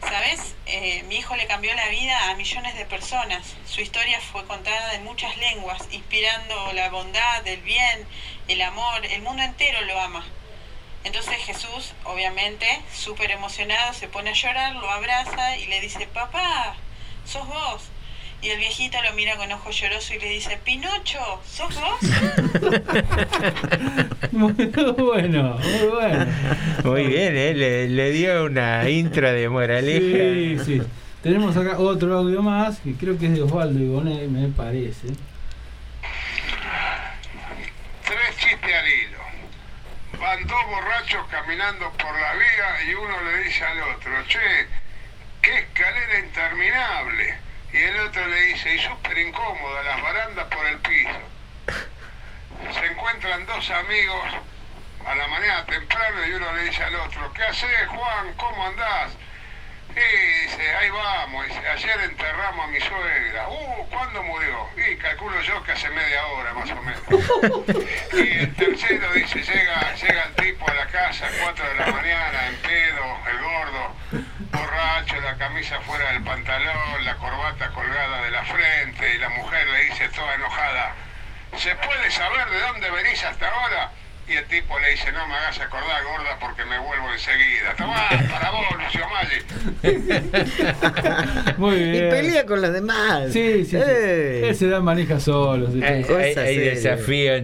¿Sabes? Eh, mi hijo le cambió la vida a millones de personas. Su historia fue contada en muchas lenguas, inspirando la bondad, el bien, el amor. El mundo entero lo ama. Entonces Jesús, obviamente, súper emocionado, se pone a llorar, lo abraza y le dice, papá, sos vos. Y el viejito lo mira con ojo lloroso y le dice, Pinocho, ¿sos vos? Muy bueno, muy bueno. Muy bien, ¿eh? le, le dio una intro de moraleja. Sí, sí. Tenemos acá otro audio más, que creo que es de Osvaldo Igoné, me parece. Tres chistes al hilo. Van dos borrachos caminando por la vía y uno le dice al otro, che, qué escalera interminable. Y el otro le dice, y súper incómoda, las barandas por el piso. Se encuentran dos amigos a la mañana temprano y uno le dice al otro, ¿qué haces Juan? ¿Cómo andás? Y dice, ahí vamos, dice, ayer enterramos a mi suegra. Uh, ¿cuándo murió? Y calculo yo que hace media hora más o menos. Y el tercero dice, llega, llega el tipo a la casa a 4 de la mañana, en pedo, el gordo, borracho, la camisa fuera del pantalón, la corbata colgada de la frente, y la mujer le dice toda enojada, ¿se puede saber de dónde venís hasta ahora? Y el tipo le dice, no me hagas acordar, gorda, porque me vuelvo enseguida. Tomá, para vos, Lucio Maggi. Muy Y bien. pelea con los demás. Sí, sí, sí. Eh. Él se da maneja solo. se- Hay, hay- hay desafío en